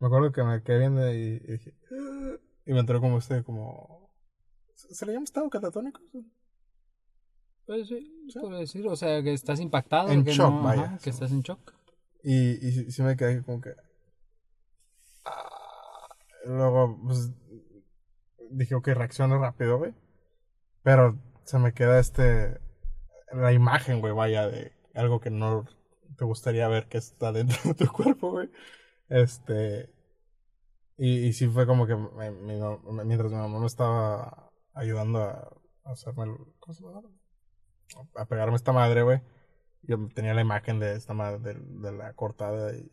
me acuerdo que me quedé viendo y, y dije, "Ah", y me entró como este, como. ¿Se se le llama estado catatónico? pues sí, puedo decir, o sea, que estás impactado, En que shock, no- vaya, ajá, que sí. estás en shock. Y, y sí- sí me quedé como que. ah, luego, pues. Dije, ok, reacciono rápido, güey. Pero se me queda este. La imagen, güey, vaya, de algo que no te gustaría ver que está dentro de tu cuerpo, güey. Este. Y, sí fue como que me- mientras mi mamá me estaba ayudando a, hacerme el. ¿Cómo se llama? A pegarme esta madre, güey yo tenía la imagen de esta madre de, la cortada y,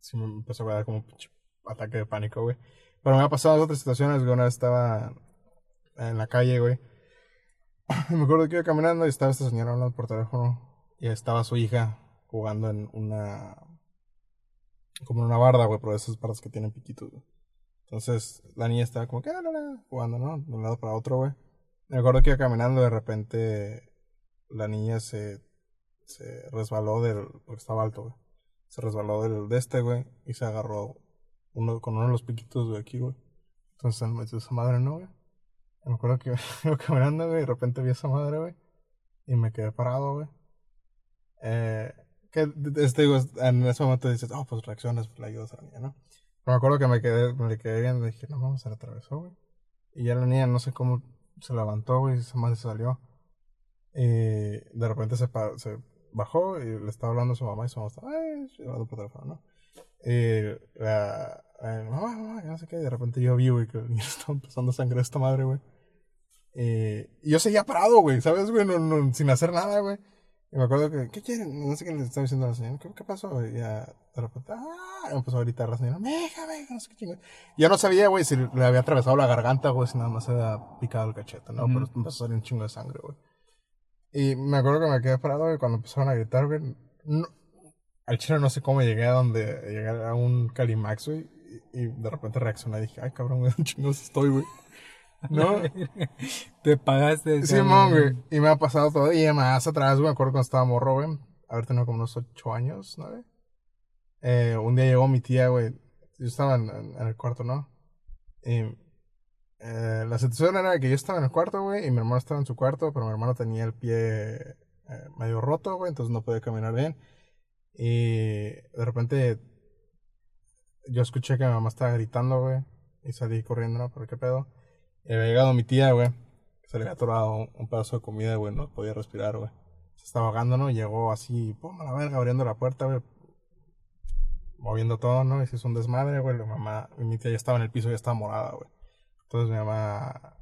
sí me empezó a dar como un ataque de pánico, güey. Pero me ha pasado otras situaciones, güey. Una vez estaba en la calle, güey. Me acuerdo que iba caminando y estaba esta señora hablando por teléfono y estaba su hija jugando en una... como una barda, güey, pero esas bardas que tienen piquitos, güey. Entonces la niña estaba como que, ah, la, la, jugando, ¿no? De un lado para otro, güey. Me acuerdo que iba caminando de repente la niña se se resbaló del. porque estaba alto, güey. Se resbaló del de este, güey. Y se agarró uno, con uno de los piquitos de aquí, güey. Entonces se metió esa madre, ¿no, güey? Me acuerdo que iba caminando, güey. Y de repente vi esa madre, güey. Y me quedé parado, güey. Eh, que, este, digo, en ese momento dices, oh, pues reacciones, pues le ayudas a la niña, ¿no? Pero me acuerdo que me quedé, me quedé viendo y dije, no, vamos, se la atravesó, güey. Y ya la niña, no sé cómo se levantó, güey. Y esa madre se salió. Y de repente se, pa- se bajó y le estaba hablando a su mamá y su mamá estaba "Ay", hablando por teléfono, ¿no? Y la, la mamá, mamá, no sé qué, y de repente yo vi, güey, que el niño estaba empezando a sangrar esta madre, güey. Y yo seguía parado, güey, ¿sabes, güey? No, no, sin hacer nada, güey. Y me acuerdo que, ¿qué quieren? No sé qué le estaba diciendo a la señora. ¿Qué, qué pasó? Y ya, de repente, ¡ah! empezó a gritar la señora, ¡meja, meja! No sé qué chingón. Y yo no sabía, güey, si le había atravesado la garganta, güey, si nada más se había picado el cachete, ¿no? Pero empezó a salir un chingo de sangre, güey. Y me acuerdo que me quedé parado, güey, cuando empezaron a gritar, güey. No, al chile no sé cómo llegué a donde llegué a un Calimax, güey. Y, y de repente reaccioné y dije, ay, cabrón, güey, un chingo estoy, güey. ¿No? Te pagaste. Simón, güey. Y me ha pasado todo. Y más atrás, me acuerdo cuando estaba morro, güey. Haber tenido como unos ocho años, ¿no? Eh, un día llegó mi tía, güey. Yo estaba en el cuarto, ¿no? Y eh, la situación era que yo estaba en el cuarto, güey, y mi hermano estaba en su cuarto, pero mi hermano tenía el pie eh, medio roto, güey, entonces no podía caminar bien. Y de repente yo escuché que mi mamá estaba gritando, güey, y salí corriendo, ¿no? ¿Pero qué pedo? Y había llegado mi tía, güey. Se le había atorado un, pedazo de comida, güey. No podía respirar, güey. Se estaba ahogando, ¿no? Llegó así, pum, a la verga, abriendo la puerta, güey. moviendo todo, ¿no? Y se hizo un desmadre, güey. La mamá, mi tía ya estaba en el piso, ya estaba morada, güey. Entonces mi mamá,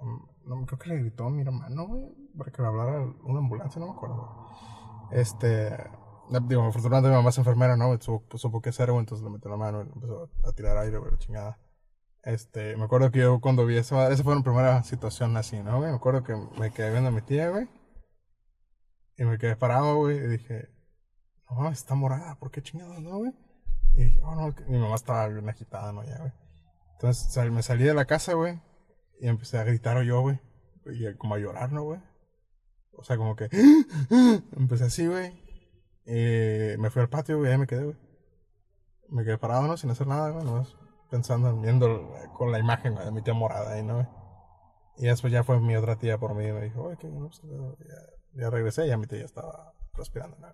mm, no, creo que le gritó a mi hermano, güey, para que le hablara una ambulancia, no me acuerdo. Este, digo, afortunadamente mi mamá es enfermera, ¿no? Supo, supo qué hacer, güey, entonces le metió la mano y empezó a tirar aire, güey, chingada. Este, me acuerdo que yo cuando vi esa, esa fue mi primera situación así, ¿no, güey? Me acuerdo que me quedé viendo a mi tía, güey. Y me quedé parado, güey, y dije, no, está morada, ¿por qué chingados, no, güey? Y dije, oh, no, mi mamá estaba bien agitada, ¿no? Ya, güey. Entonces me salí de la casa, güey, y empecé a gritar yo, güey. Y como a llorar, ¿no, güey? O sea, como que, empecé así, güey. Y me fui al patio, güey, y ahí me quedé, güey. Me quedé parado, ¿no? Sin hacer nada, güey, nomás pensando, viendo con la imagen de mi tía morada ahí, ¿no? Y después ya fue mi otra tía por mí y me dijo, oye, qué no, pues, ya, ya regresé y ya mi tía ya estaba respirando, ¿no?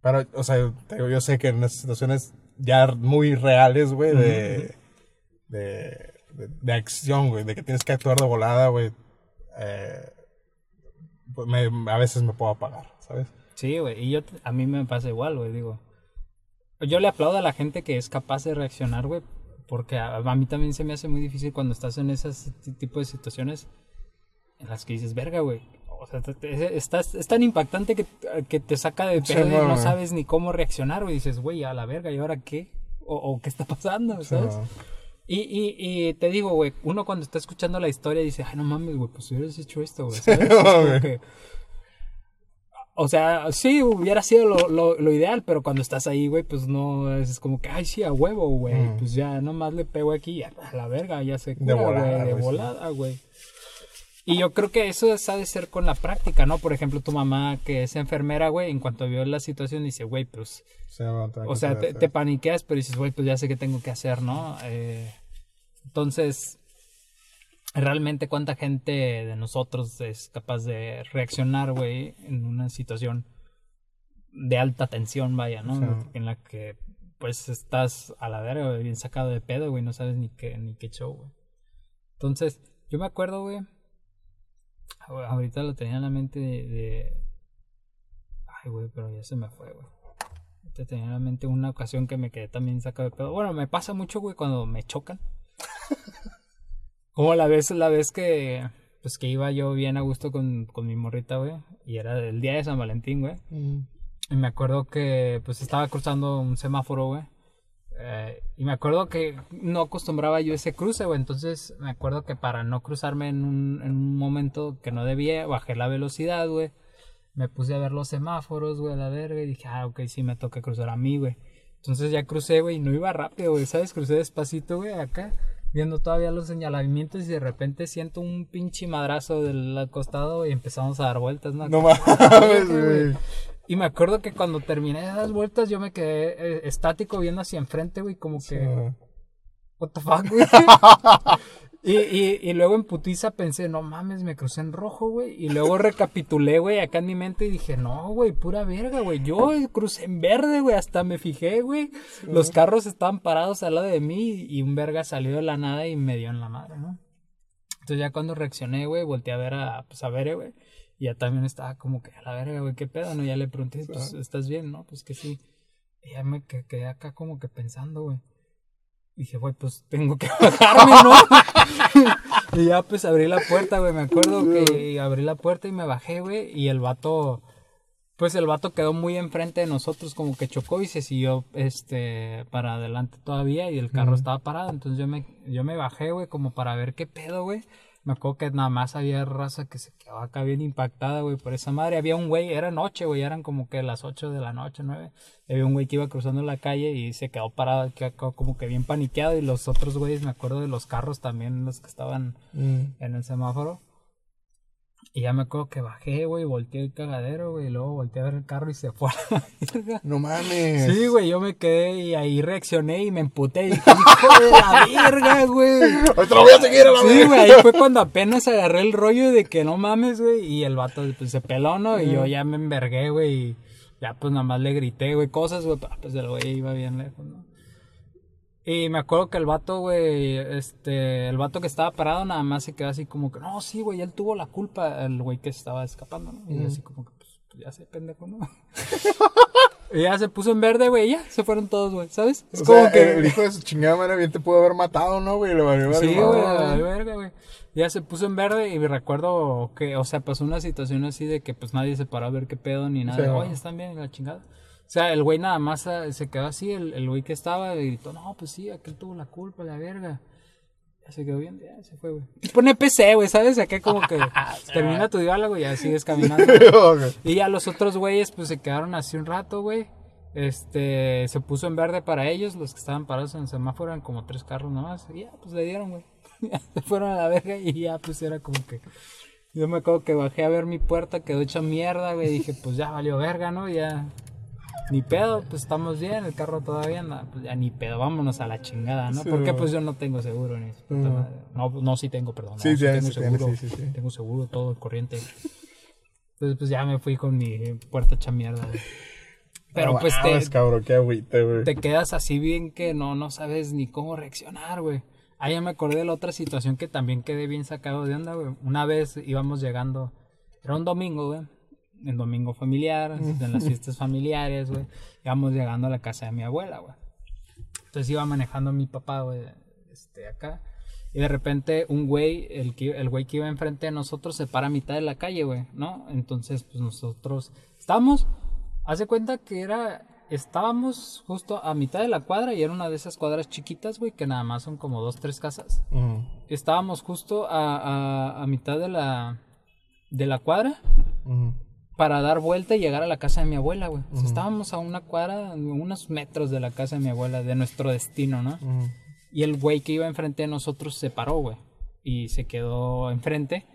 Pero, o sea, yo sé que en esas situaciones ya muy reales, güey, de, de, de, acción, güey, de que tienes que actuar de volada, güey, eh, pues me, a veces me puedo apagar, ¿sabes? Sí, güey, y yo, a mí me pasa igual, güey, digo. Yo le aplaudo a la gente que es capaz de reaccionar, güey, porque a, a, mí también se me hace muy difícil cuando estás en ese tipo de situaciones en las que dices, verga, güey, o sea, estás, es tan impactante que, que te saca de pedo y no sabes ni cómo reaccionar, güey. Dices, güey, a la verga, ¿y ahora qué? ¿O, qué está pasando? ¿Sabes? Y, y, y te digo, güey, uno cuando está escuchando la historia dice, ay, no mames, güey, pues hubieras hecho esto, güey. ¿sabes? O sea, sí, hubiera sido lo, lo, lo, ideal, pero cuando estás ahí, güey, pues no, es como que, ay, sí, a huevo, güey. Mm. Pues ya nomás le pego aquí a la verga, ya se cura, de volada, de volada, güey. Y yo creo que eso ha de ser con la práctica, ¿no? Por ejemplo, tu mamá que es enfermera, güey, en cuanto vio la situación dice, güey, pues... o sea, te, paniqueas, pero dices, güey, pues ya sé qué tengo que hacer, ¿no? Eh, entonces, realmente cuánta gente de nosotros es capaz de reaccionar, güey, en una situación de alta tensión, vaya, ¿no? En la que, pues, estás a la verga, bien sacado de pedo, güey, no sabes ni qué, ni qué show, güey. Entonces, yo me acuerdo, güey, Ahorita lo tenía en la mente de, Ay, güey, pero ya se me fue, güey. Ahorita tenía en la mente una ocasión que me quedé también sacado de pedo. Bueno, me pasa mucho, güey, cuando me chocan. Como la vez, la vez que... Pues que iba yo bien a gusto con, con mi morrita, güey. Y era el día de San Valentín, güey. Y me acuerdo que pues estaba cruzando un semáforo, güey. Eh, y me acuerdo que no acostumbraba yo ese cruce, güey. Entonces me acuerdo que para no cruzarme en un, en un momento que no debía, bajé la velocidad, güey. Me puse a ver los semáforos, güey, a la verga. Y dije, ah, ok, sí me toca cruzar a mí, güey. Entonces ya crucé, güey, y no iba rápido, güey, ¿sabes? Crucé despacito, güey, acá, viendo todavía los señalamientos y de repente siento un pinche madrazo del costado y empezamos a dar vueltas, ¿no? No mames, güey. Y me acuerdo que cuando terminé de dar vueltas, yo me quedé eh, estático viendo hacia enfrente, güey, como que. What the fuck, güey. y, y, y, luego en putiza pensé, no mames, me crucé en rojo, güey. Y luego recapitulé, güey, acá en mi mente y dije, no, güey, pura verga, güey. Yo crucé en verde, güey, hasta me fijé, güey. Los carros estaban parados al lado de mí y un verga salió de la nada y me dio en la madre, ¿no? Entonces ya cuando reaccioné, güey, volteé a ver a, pues a ver, güey. Y ya también estaba como que a la verga, güey, qué pedo, ¿no? Ya le pregunté, pues, ¿estás bien, no? Pues que sí. Y ya me quedé acá como que pensando, güey. Dije, güey, pues tengo que bajarme, ¿no? y ya pues abrí la puerta, güey. Me acuerdo que abrí la puerta y me bajé, güey. Y el vato, pues el vato quedó muy enfrente de nosotros, como que chocó y se siguió, este, para adelante todavía. Y el carro estaba parado. Entonces yo me, yo me bajé, güey, como para ver qué pedo, güey. Me acuerdo que nada más había raza que se quedaba acá bien impactada, güey, por esa madre. Había un güey, era noche, güey, eran como que las 8 de la noche, 9. Había un güey que iba cruzando la calle y se quedó parado, como que bien paniqueado. Y los otros güeyes, me acuerdo de los carros también, los que estaban mm. en el semáforo. Y ya me acuerdo que bajé, güey, volteé el cagadero, güey, y luego volteé a ver el carro y se fue a la No mames. Sí, güey, yo me quedé y ahí reaccioné y me emputé y dije, hijo de la verga, güey. Ahorita lo voy a seguir a la Sí, güey, ahí fue cuando apenas agarré el rollo de que no mames, güey, y el vato pues, se peló, ¿no? Y yo ya me envergué, güey, y ya pues nada más le grité, güey, cosas, güey, pues el güey iba bien lejos, ¿no? Y me acuerdo que el vato, güey, este, el vato que estaba parado nada más se quedó así como que, no, sí, güey, él tuvo la culpa, el güey que estaba escapando, ¿no? Y así como que, pues, pues, ya sé, pendejo, ¿no? Y ya se puso en verde, güey, ya se fueron todos, güey, ¿sabes? Es O como sea, que... el hijo de su chingada madre bien te pudo haber matado, ¿no, güey? Le valió. Sí, güey, la verga, güey. Ya se puso en verde y me recuerdo que, o sea, pasó una situación así de que pues nadie se paró a ver qué pedo ni nada. Sí, Oye, están bien, la chingada. O sea, el güey nada más ah, se quedó así, el, el güey que estaba, y gritó, no, pues sí, aquel tuvo la culpa, la verga. Ya se quedó bien, ya se fue, güey. Y pone PC, güey, ¿sabes? Acá como que termina tu diálogo y ya sigues caminando. Y ya los otros güeyes pues se quedaron así un rato, güey. Este, se puso en verde para ellos, los que estaban parados en el semáforo eran como tres carros nomás. Y ya, pues le dieron, güey. Ya se fueron a la verga y ya, pues era como que... Yo me acuerdo que bajé a ver mi puerta, quedó hecha mierda, güey. Dije, pues ya valió verga, ¿no? Ya... Ni pedo, pues estamos bien, el carro todavía anda, pues ya ni pedo, vámonos a la chingada, ¿no? Sí, Porque pues yo no tengo seguro ni su puta Mm. madre. No, no, sí tengo, perdón. no, Sí, tengo sí tienes, seguro. sí, sí, sí. Tengo seguro, todo el corriente. Entonces, pues ya me fui con mi puerta hecha mierda. güey. Pero No pues te, cabrón, qué agüite, güey. te quedas así bien que no, no sabes ni cómo reaccionar, güey. Ah, ya me acordé de la otra situación que también quedé bien sacado de onda, güey. Una vez íbamos llegando, era un domingo, güey. En domingo familiar, en las fiestas familiares, güey. Íbamos llegando a la casa de mi abuela, güey. Entonces iba manejando mi papá, güey, este, acá. Y de repente un güey, el, que, el güey que iba enfrente de nosotros se para a mitad de la calle, güey, ¿no? Entonces, pues nosotros estábamos, hace cuenta que era, estábamos justo a mitad de la cuadra y era una de esas cuadras chiquitas, güey, que nada más son como dos, tres casas. Estábamos justo a, a, a mitad de la, de la cuadra Ujú. Para dar vuelta y llegar a la casa de mi abuela, güey. O sea, estábamos a una cuadra, unos metros de la casa de mi abuela, de nuestro destino, ¿no? Y el güey que iba enfrente de nosotros se paró, güey. Y se quedó enfrente.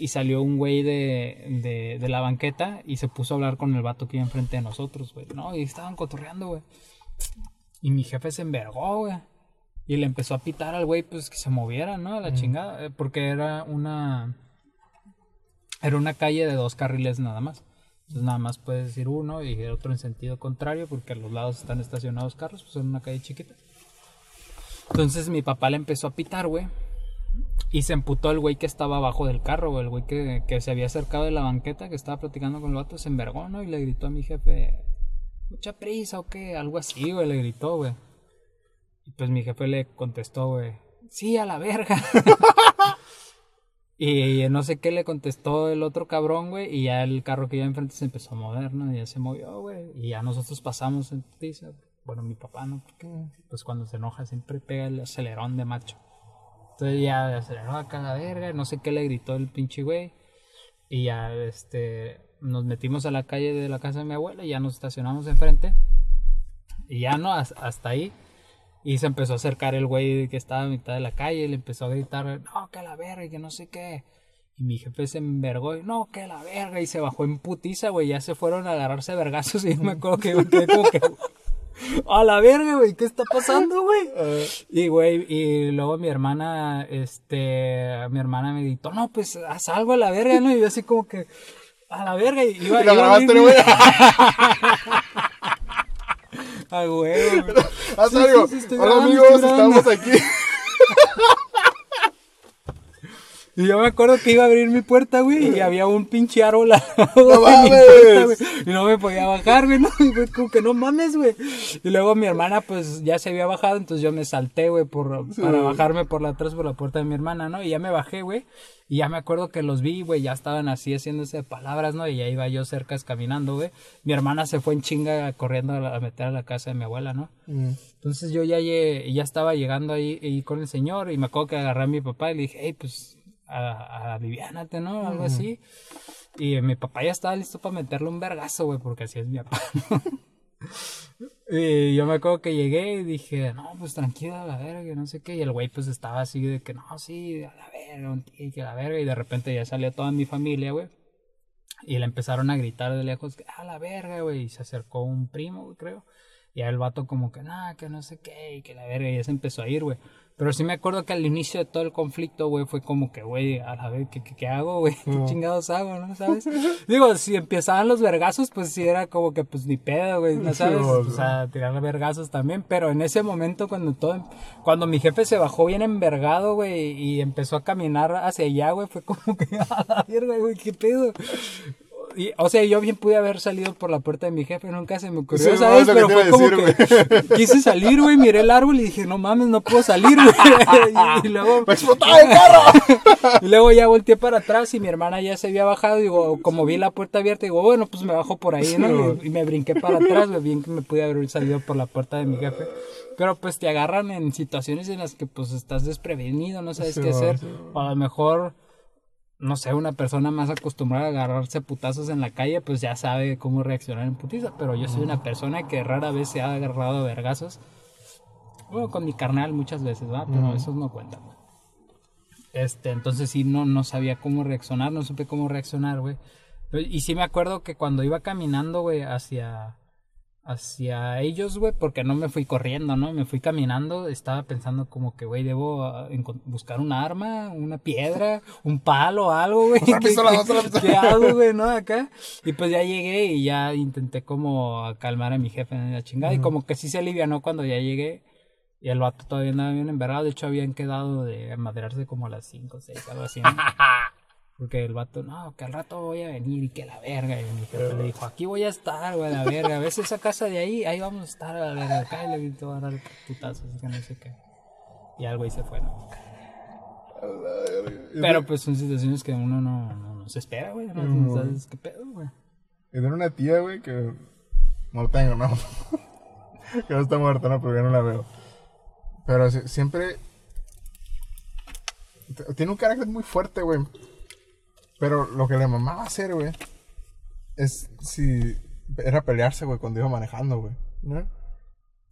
Y salió un güey de, de, de la banqueta y se puso a hablar con el vato que iba enfrente de nosotros, güey. No, y estaban cotorreando, güey. Y mi jefe se envergó, güey. Y le empezó a pitar al güey, pues que se moviera, ¿no? A la chingada. eh, Porque era una. Era una calle de dos carriles nada más. Entonces nada más puedes ir uno y el otro en sentido contrario, porque a los lados están estacionados carros, pues en una calle chiquita. Entonces mi papá le empezó a pitar, güey. Y se emputó el güey que estaba abajo del carro, güey. El güey que, que se había acercado de la banqueta, que estaba platicando con el vato, se envergó, ¿no? Y le gritó a mi jefe, mucha prisa o qué, algo así, güey, le gritó, güey. Y pues mi jefe le contestó, güey, sí, a la verga. y no sé qué le contestó el otro cabrón, güey. Y ya el carro que iba enfrente se empezó a mover, ¿no? Y ya se movió, güey. Y ya nosotros pasamos en. Bueno, mi papá, ¿no? Porque pues cuando se enoja siempre pega el acelerón de macho. Entonces ya aceleró acá la verga, no sé qué le gritó el pinche güey. Y ya, este, nos metimos a la calle de la casa de mi abuela y ya nos estacionamos enfrente. Y ya no, Has- hasta ahí. Y se empezó a acercar el güey que estaba a mitad de la calle y le empezó a gritar, no, que la verga y que no sé qué. Y mi jefe se envergó y no, que la verga. Y se bajó en putiza, güey. Ya se fueron a agarrarse vergazos y yo me acuerdo que yo me quedé como que... A la verga, güey, ¿qué está pasando, güey? Eh, Y, güey, y luego mi hermana, este, mi hermana me gritó, no, pues haz algo a la verga, ¿no? Y yo así como que, a la verga, y iba, Y lo iba a grabaste, güey. A huevo. Haz algo. Hola amigos, estamos aquí. Y yo me acuerdo que iba a abrir mi puerta, güey, y había un pinche árbol al lado ¡No de mi mames! puerta, güey. Y no me podía bajar, güey, ¿no? Y fue como que no mames, güey. Y luego mi hermana, pues, ya se había bajado, entonces yo me salté, güey, por, para bajarme por la atrás por la puerta de mi hermana, ¿no? Y ya me bajé, güey. Y ya me acuerdo que los vi, güey, ya estaban así haciéndose palabras, ¿no? Y ya iba yo cerca caminando, güey. Mi hermana se fue en chinga corriendo a, la- a meter a la casa de mi abuela, ¿no? Mm. Entonces yo ya, ya estaba llegando ahí, ahí con el señor y me acuerdo que agarré a mi papá y le dije, hey, pues, a, aliviánate, ¿no? Algo así. Y mi papá ya estaba listo para meterle un vergazo, güey, porque así es mi papá. Y yo me acuerdo que llegué y dije, no, pues tranquilo, a la verga, no sé qué. Y el güey pues estaba así de que, no, sí, a la verga, un tío, que a la verga. Y de repente ya salió toda mi familia, güey. Y le empezaron a gritar de lejos, que, a la verga, güey. Y se acercó un primo, güey, creo. Y el vato como que, nada, que no sé qué, y que la verga, y ya se empezó a ir, güey. Pero sí me acuerdo que al inicio de todo el conflicto, güey, fue como que, güey, a la vez, ¿qué, qué, qué hago, güey? ¿Qué chingados hago, no? ¿Sabes? Digo, si empezaban los vergazos, pues sí era como que, pues ni pedo, güey, ¿no Sí, sabes? güey. O sea, tirar vergazos también. Pero en ese momento, cuando todo, cuando mi jefe se bajó bien envergado, güey, y empezó a caminar hacia allá, güey, fue como que, a la verga, güey, ¿qué pedo? Y, o sea, yo bien pude haber salido por la puerta de mi jefe, nunca se me ocurrió, Sí, ¿sabes? Pero fue como decir, que quise salir, güey, miré el árbol y dije, no mames, no puedo salir, güey. Y, y luego, ¡Me explotaba el carro! y luego ya volteé para atrás y mi hermana ya se había bajado. Digo, como vi la puerta abierta, digo, bueno, pues me bajo por ahí, ¿no? Y, y me brinqué para atrás, güey, bien que me pude haber salido por la puerta de mi jefe. Pero pues te agarran en situaciones en las que pues estás desprevenido, no sabes Sí, qué hacer. sí, O a lo mejor, no sé, una persona más acostumbrada a agarrarse a putazos en la calle, pues ya sabe cómo reaccionar en putiza. Pero yo soy una persona que rara vez se ha agarrado a vergazos. Bueno, con mi carnal muchas veces, ¿verdad? Pero esos no cuentan, güey. Este, entonces sí, no, no sabía cómo reaccionar, no supe cómo reaccionar, güey. Y sí me acuerdo que cuando iba caminando, güey, hacia, hacia ellos, güey, porque no me fui corriendo, ¿no? Me fui caminando, estaba pensando como que, güey, debo ah, buscar un arma, una piedra, un palo, algo, güey. ¿Qué- qué- otra pistola. ¿Qué hago, güey, no? Acá. Y pues ya llegué y ya intenté como calmar a mi jefe en la chingada. Y como que sí se alivianó cuando ya llegué. Y el vato todavía andaba bien envergado. De hecho, habían quedado de maderarse como a las 5 o 6, algo así. ¿no? Porque el vato, no, que al rato voy a venir y que la verga. Y mi jefe le dijo, aquí voy a estar, güey, la verga. A veces esa casa de ahí, ahí vamos a estar a la verga. Acá y le gritó a dar putazos, así que no sé qué. Y al güey se fue, ¿no? Pero pues son situaciones que uno no, no, no se espera, güey. No, no sabes qué pedo, güey. Y tengo una tía, güey, que no la tengo, ¿no? que no está muerta, ¿no? Pero ya no la veo. Pero si- siempre... Tiene un carácter muy fuerte, güey. Pero lo que le mamaba hacer, güey, es si... Era pelearse, güey, cuando iba manejando, güey. ¿No?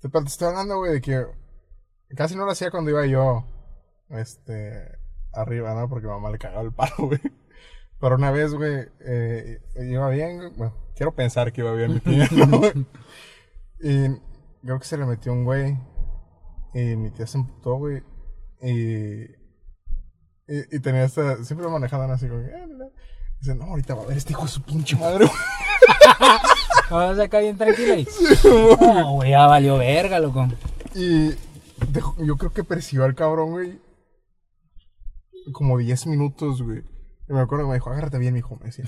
Te, estoy hablando, güey, de que casi no lo hacía cuando iba yo, este, arriba, ¿no? Porque mamá le cagaba el palo, güey. Pero una vez, güey, eh, iba bien. Bueno, quiero pensar que iba bien mi tía, ¿no? y creo que se le metió un güey. Y mi tía se emputó, güey. Y, y, y tenía esta. Siempre manejando así como. "Ah, la, la". Dice, no, ahorita va a ver este hijo de su pinche madre. Ahora acá bien tranquila y... No, güey, ya valió verga, loco. Y dejó- yo creo que persiguió al cabrón, güey. Como 10 minutos, güey. Y me acuerdo que me dijo, agárrate bien, mijo. Me decía.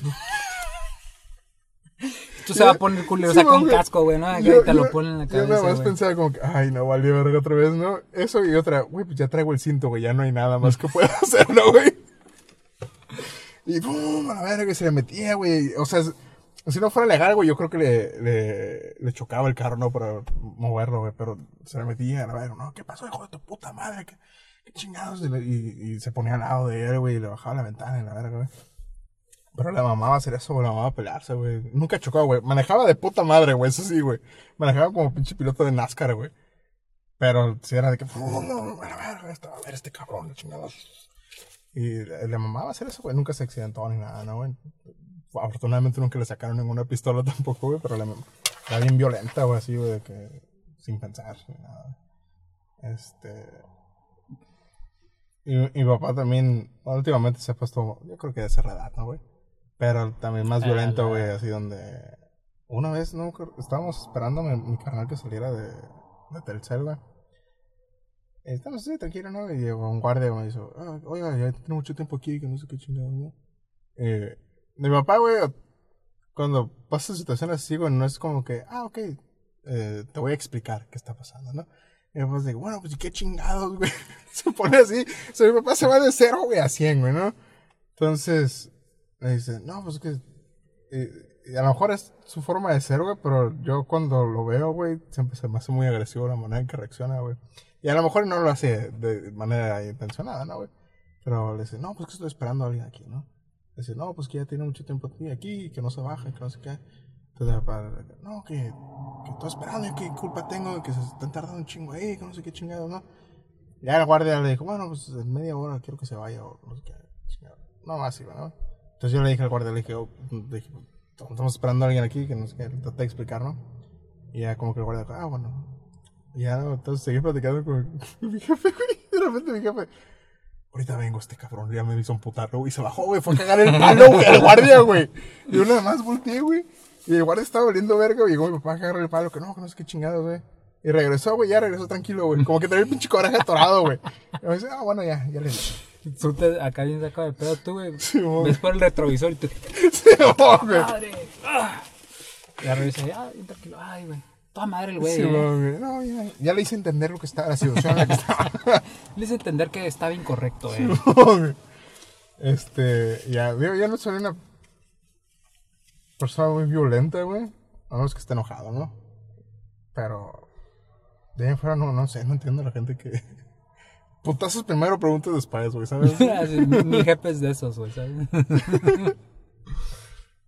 Tú se va a poner culero, Sí, saca un güey. casco, güey, ¿no? Acá Yo- te lo ponen en la Yo nada cabeza, más güey. pensaba como que, ay, no, valió verga otra vez, ¿no? Eso y otra, güey, pues ya traigo el cinto, güey, ya no hay nada más que pueda hacerlo, güey. Y pum, a la verga, se le metía, güey. O sea, si no fuera legal, güey, yo creo que le, le, le chocaba el carro, ¿no? Para moverlo, güey, pero se le metía, a la verga, no, ¿qué pasó, hijo de tu puta madre? ¿Qué, qué chingados? Y- y se ponía al lado de él, güey, y le bajaba la ventana y la verga, güey. Pero le mamaba hacer eso, güey, le mamaba pelearse, güey. Nunca chocó, güey. Manejaba de puta madre, güey, eso sí, güey. Manejaba como pinche piloto de NASCAR, güey. Pero si era de que, no, no, a la verga, esta- a ver este cabrón, la chingada. Y le, le mamaba hacer eso, güey. Nunca se accidentó ni nada, ¿no, güey? Afortunadamente nunca le sacaron ninguna pistola tampoco, güey, pero le, era bien violenta, güey, así, güey, de que sin pensar ni nada. Este. Y, mi papá también, últimamente se ha puesto, yo creo que de ¿no, güey? Pero también más violento, güey, así donde... Una vez, ¿no? Estábamos esperando a mi, mi carnal que saliera de, de Telcel, güey. Estamos así, tranquilo, ¿no? Y llegó un guardia y me dijo, "Ah, oiga, ya tiene mucho tiempo aquí, que no sé qué chingados, ¿no? Eh, mi papá, güey, cuando pasa situaciones así, güey, no es como que, ah, ok, eh, te voy a explicar qué está pasando, ¿no? Y después digo, bueno, pues, ¿y qué chingados, güey? se pone así. O sea, mi papá se va de cero, güey, a 100, güey, ¿no? Entonces, dice, no, pues que... eh, y a lo mejor es su forma de ser, güey, pero yo cuando lo veo, güey, siempre se me hace muy agresivo la manera en que reacciona, güey. Y a lo mejor no lo hace de manera intencionada, ¿no, güey? Pero le dice, no, pues que estoy esperando a alguien aquí, ¿no? Le dice, no, pues que ya tiene mucho tiempo aquí, y que no se baja, y que no sé qué. Entonces, papá, no, que, que estoy esperando, y qué culpa tengo, que se están tardando un chingo ahí, que no sé qué chingado, ¿no? Ya el guardia le dijo, bueno, pues en media hora quiero que se vaya, o no sé qué, chingado. No, más iba, ¿no? Entonces yo le dije al guardia, le dije, oh, dije, estamos esperando a alguien aquí, que no sé qué, traté de explicar, ¿no? Y ya como que el guardia dijo, ah, bueno. Y ya, entonces seguí platicando con mi jefe, güey. De repente mi jefe, ahorita vengo este cabrón, ya me hizo un putarro, güey. Y se bajó, güey, fue a cagar el palo, güey, al guardia, güey. Y yo nada más volteé, güey. Y el guardia estaba valiendo verga, y llegó mi papá el palo, que no, que no sé qué chingados, güey. Y regresó, güey, ya regresó tranquilo, güey. Como que tenía el pinche coraje atorado, güey. Y me dice, ah, bueno, ya, ya le dije. Tú te, acá bien sacado de pedo tú, güey. Sí, güey. Ves por el retrovisor y tú. Sí, güey. ¡Madre! ¡Ah! Ya revisa, ah, bien tranquilo. Ay, güey. Toda madre el güey. Sí, eh. güey. No, ya, ya le hice entender lo que estaba, la situación en la que estaba. Le hice entender que estaba incorrecto, eh. güey. Este, ya, digo, ya no soy una persona muy violenta, güey. A menos que esté enojado, ¿no? Pero, de ahí en fuera, no, no sé, no entiendo a la gente que. Putazos primero, preguntas después, güey, ¿sabes? Así, mi, mi jefe es de esos, güey, ¿sabes?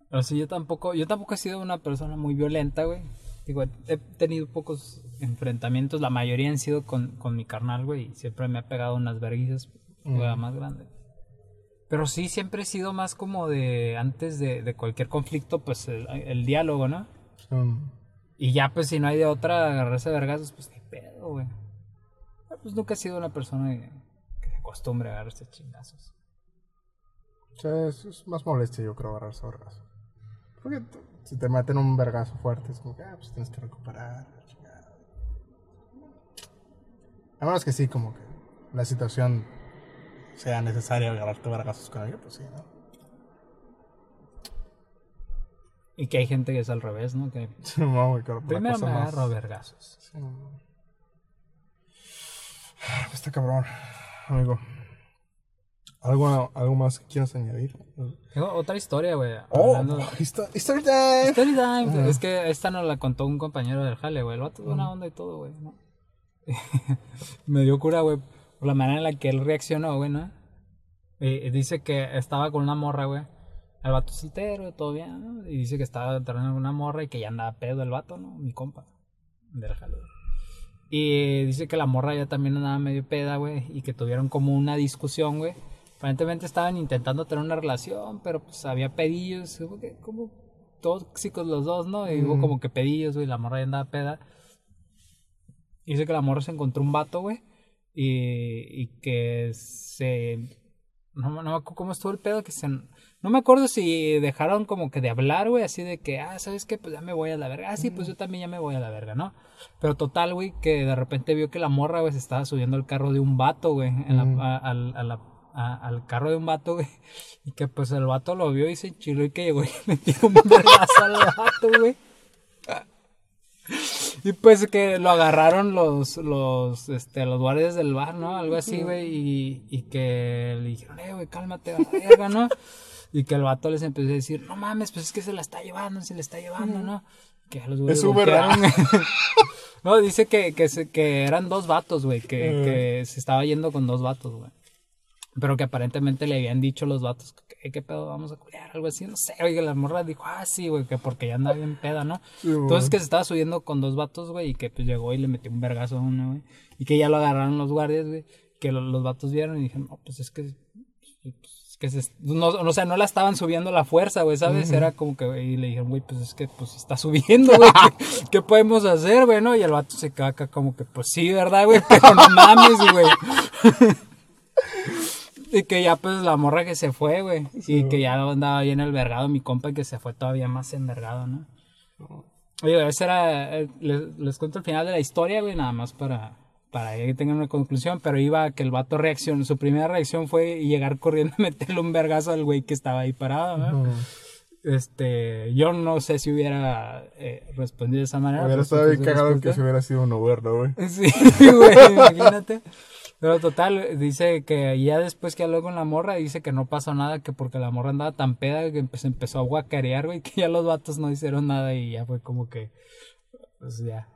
Pero sí, yo tampoco, yo tampoco he sido una persona muy violenta, güey. Digo, he tenido pocos enfrentamientos, la mayoría han sido con, con mi carnal, güey, y siempre me ha pegado unas verguizas, güey, Mm. más grande. Pero sí, siempre he sido más como de, antes de, de cualquier conflicto, pues el, el diálogo, ¿no? Um, Y ya, pues si no hay de otra agarrarse de vergazos, pues pedo, güey. Pero, Pues nunca he sido una persona que, se acostumbre a agarrarse chingazos. o sea, es, es más molestia, yo creo, agarrarse a. Porque si te meten un vergazo fuerte, es como que, ah, pues tienes que recuperar. A menos que sí, como que la situación sea necesaria agarrarte a vergazos con alguien, pues sí, ¿no? Y que hay gente que es al revés, ¿no? Que Sí, no, güey, primero me agarro a vergazos. Sí, no. Está cabrón, amigo. ¿Algo, algo más que quieras añadir? Tengo otra historia, güey. Oh, hablando- histo- story time. Story time. Ajá. Es que esta nos la contó un compañero del jale, güey. El vato es buena onda y todo, güey. ¿no? Me dio cura, güey, por la manera en la que él reaccionó, güey, ¿no? Y dice que estaba con una morra, güey. El vato soltero, todo bien, ¿no? Y dice que estaba entrando con una morra y que ya andaba pedo el vato, ¿no? Mi compa. Del jale. güey. Y dice que la morra ya también andaba medio peda, güey. Y que tuvieron como una discusión, güey. Aparentemente estaban intentando tener una relación, pero pues había pedillos, como que como tóxicos los dos, ¿no? Y hubo Mm. como que pedillos, güey, la morra ya andaba peda. Y Dice que la morra se encontró un vato, güey, y, y que se... No, no cómo estuvo el pedo, que se... No me acuerdo si dejaron como que de hablar, güey, así de que, ah, ¿sabes qué? Pues ya me voy a la verga. Ah, sí, pues yo también ya me voy a la verga, ¿no? Pero total, güey, que de repente vio que la morra, güey, se estaba subiendo al carro de un vato, güey, en la- Mm. a- al, a la- a- al carro de un vato, güey. Y que pues el vato lo vio y se enchiló y que llegó y metió un vergazo al vato, güey. Y pues que lo agarraron los, los, este, los guardias del bar, ¿no? Algo así, güey, y, y que le dijeron, eh, güey, cálmate, a la verga, ¿no? Y que el vato les empezó a decir, no mames, pues es que se la está llevando, se la está llevando, ¿no? Que a los güeyes Es. No, dice que, que, se- que eran dos vatos, güey, que, que se estaba yendo con dos vatos, güey. Pero que aparentemente le habían dicho los vatos, ¿qué, qué pedo vamos a culiar? Algo así, no sé, oye, la morra dijo, ah, sí, güey, que porque ya andaba bien peda, ¿no? Sí, güey. Entonces que se estaba subiendo con dos vatos, güey, y que pues llegó y le metió un vergazo a uno, güey. Y que ya lo agarraron los guardias, güey. Que lo- los vatos vieron y dijeron, no, pues es que. pues, es que se- no, o sea, no la estaban subiendo a la fuerza, güey, ¿sabes? Era como que, y le dijeron, güey, pues es que pues está subiendo, güey. ¿Qué, qué podemos hacer, güey, no? Y el vato se acá como que, pues sí, ¿verdad, güey? Pero no mames, güey. Y que ya pues la morra que se fue, güey. y que ya andaba bien el vergado mi compa y que se fue todavía más envergado, ¿no? Oye, ese era. eh, Les, les cuento el final de la historia, güey, nada más para, para que tengan una conclusión. Pero iba a que el vato reaccionó. Su primera reacción fue llegar corriendo a meterle un vergazo al güey que estaba ahí parado, ¿no? Este. Yo no sé si hubiera eh, respondido de esa manera. Hubiera pero estado bien cagado que si hubiera sido un Uber, ¿no, güey? Sí, güey, imagínate. Pero total, dice que ya después que habló con la morra, dice que no pasó nada, que porque la morra andaba tan peda que se empezó a guacarear, güey, que ya los vatos no hicieron nada y ya fue como que, pues ya.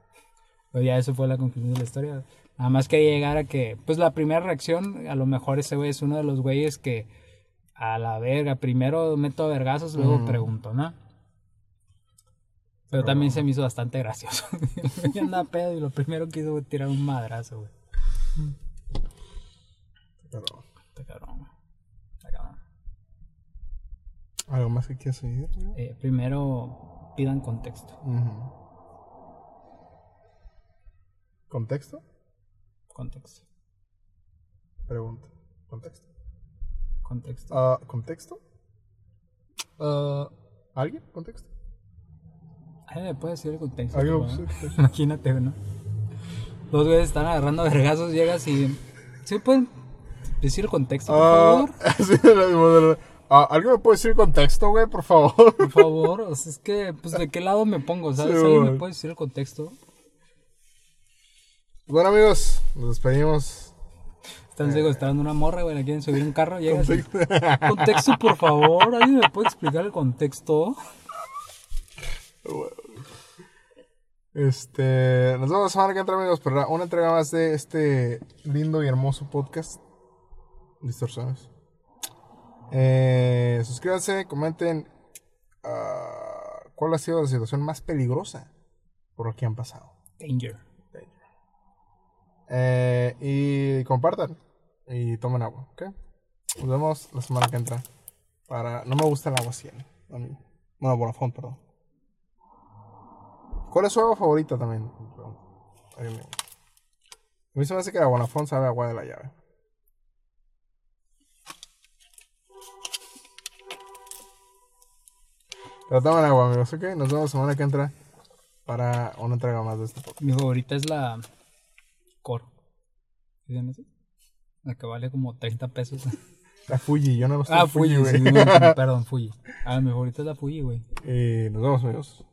Pues ya eso fue la conclusión de la historia. Nada más que llegar a que, pues la primera reacción, a lo mejor ese güey es uno de los güeyes que a la verga, primero meto vergazos, luego Mm. pregunto, ¿no? Pero también se me hizo bastante gracioso. Andaba pedo y lo primero que hizo fue tirar un madrazo, güey. Está cabrón. Está cabrón. ¿algo más que quieras güey? Eh, primero pidan contexto. ¿Contexto? Contexto. Pregunta. ¿Contexto? Contexto. Ah, ¿Contexto? Ah, ¿Alguien? ¿Contexto? Ay, ¿Me puedes decir el contexto? ¿Alguien? Imagínate, ¿no? Los güeyes están agarrando vergazos, llegas y. ¿Sí pueden decir el contexto, por Ah, favor? sí, lo mismo de lo- Ah, ¿Alguien me puede decir el contexto, güey, por favor? Por favor, o sea, es que, pues, ¿de qué lado me pongo? ¿Sabes? Sí, ¿Alguien me puede decir el contexto? Bueno, amigos, nos despedimos. Están secuestrando una morra, güey, la quieren subir un carro, llegas y... Contexto. Contexto, por favor, ¿alguien me puede explicar el contexto? Este, nos vemos la semana que entra, amigos, para una entrega más de este lindo y hermoso podcast. Distorsiones. Eh, suscríbanse, comenten ah, cuál ha sido la situación más peligrosa por lo que han pasado. Danger. Eh, y compartan y tomen agua, ¿ok? Nos vemos la semana que entra. Para... No me gusta el agua 100. a mí. Bueno, Bonafont, perdón. ¿Cuál es su agua favorita también? A mí se me hace que la Bonafont sabe agua de la llave. Pero tomen agua, amigos, ¿ok? Nos vemos la semana que entra para una entrega más de este podcast. Mi favorita es la Coro. ¿Sí se llama así? La que vale como 30 pesos. La Fuji, yo no me gusta ah, Fuji, güey. sí, no, perdón, Fuji. Ah, mi favorita es la Fuji, güey. Y nos vemos, amigos.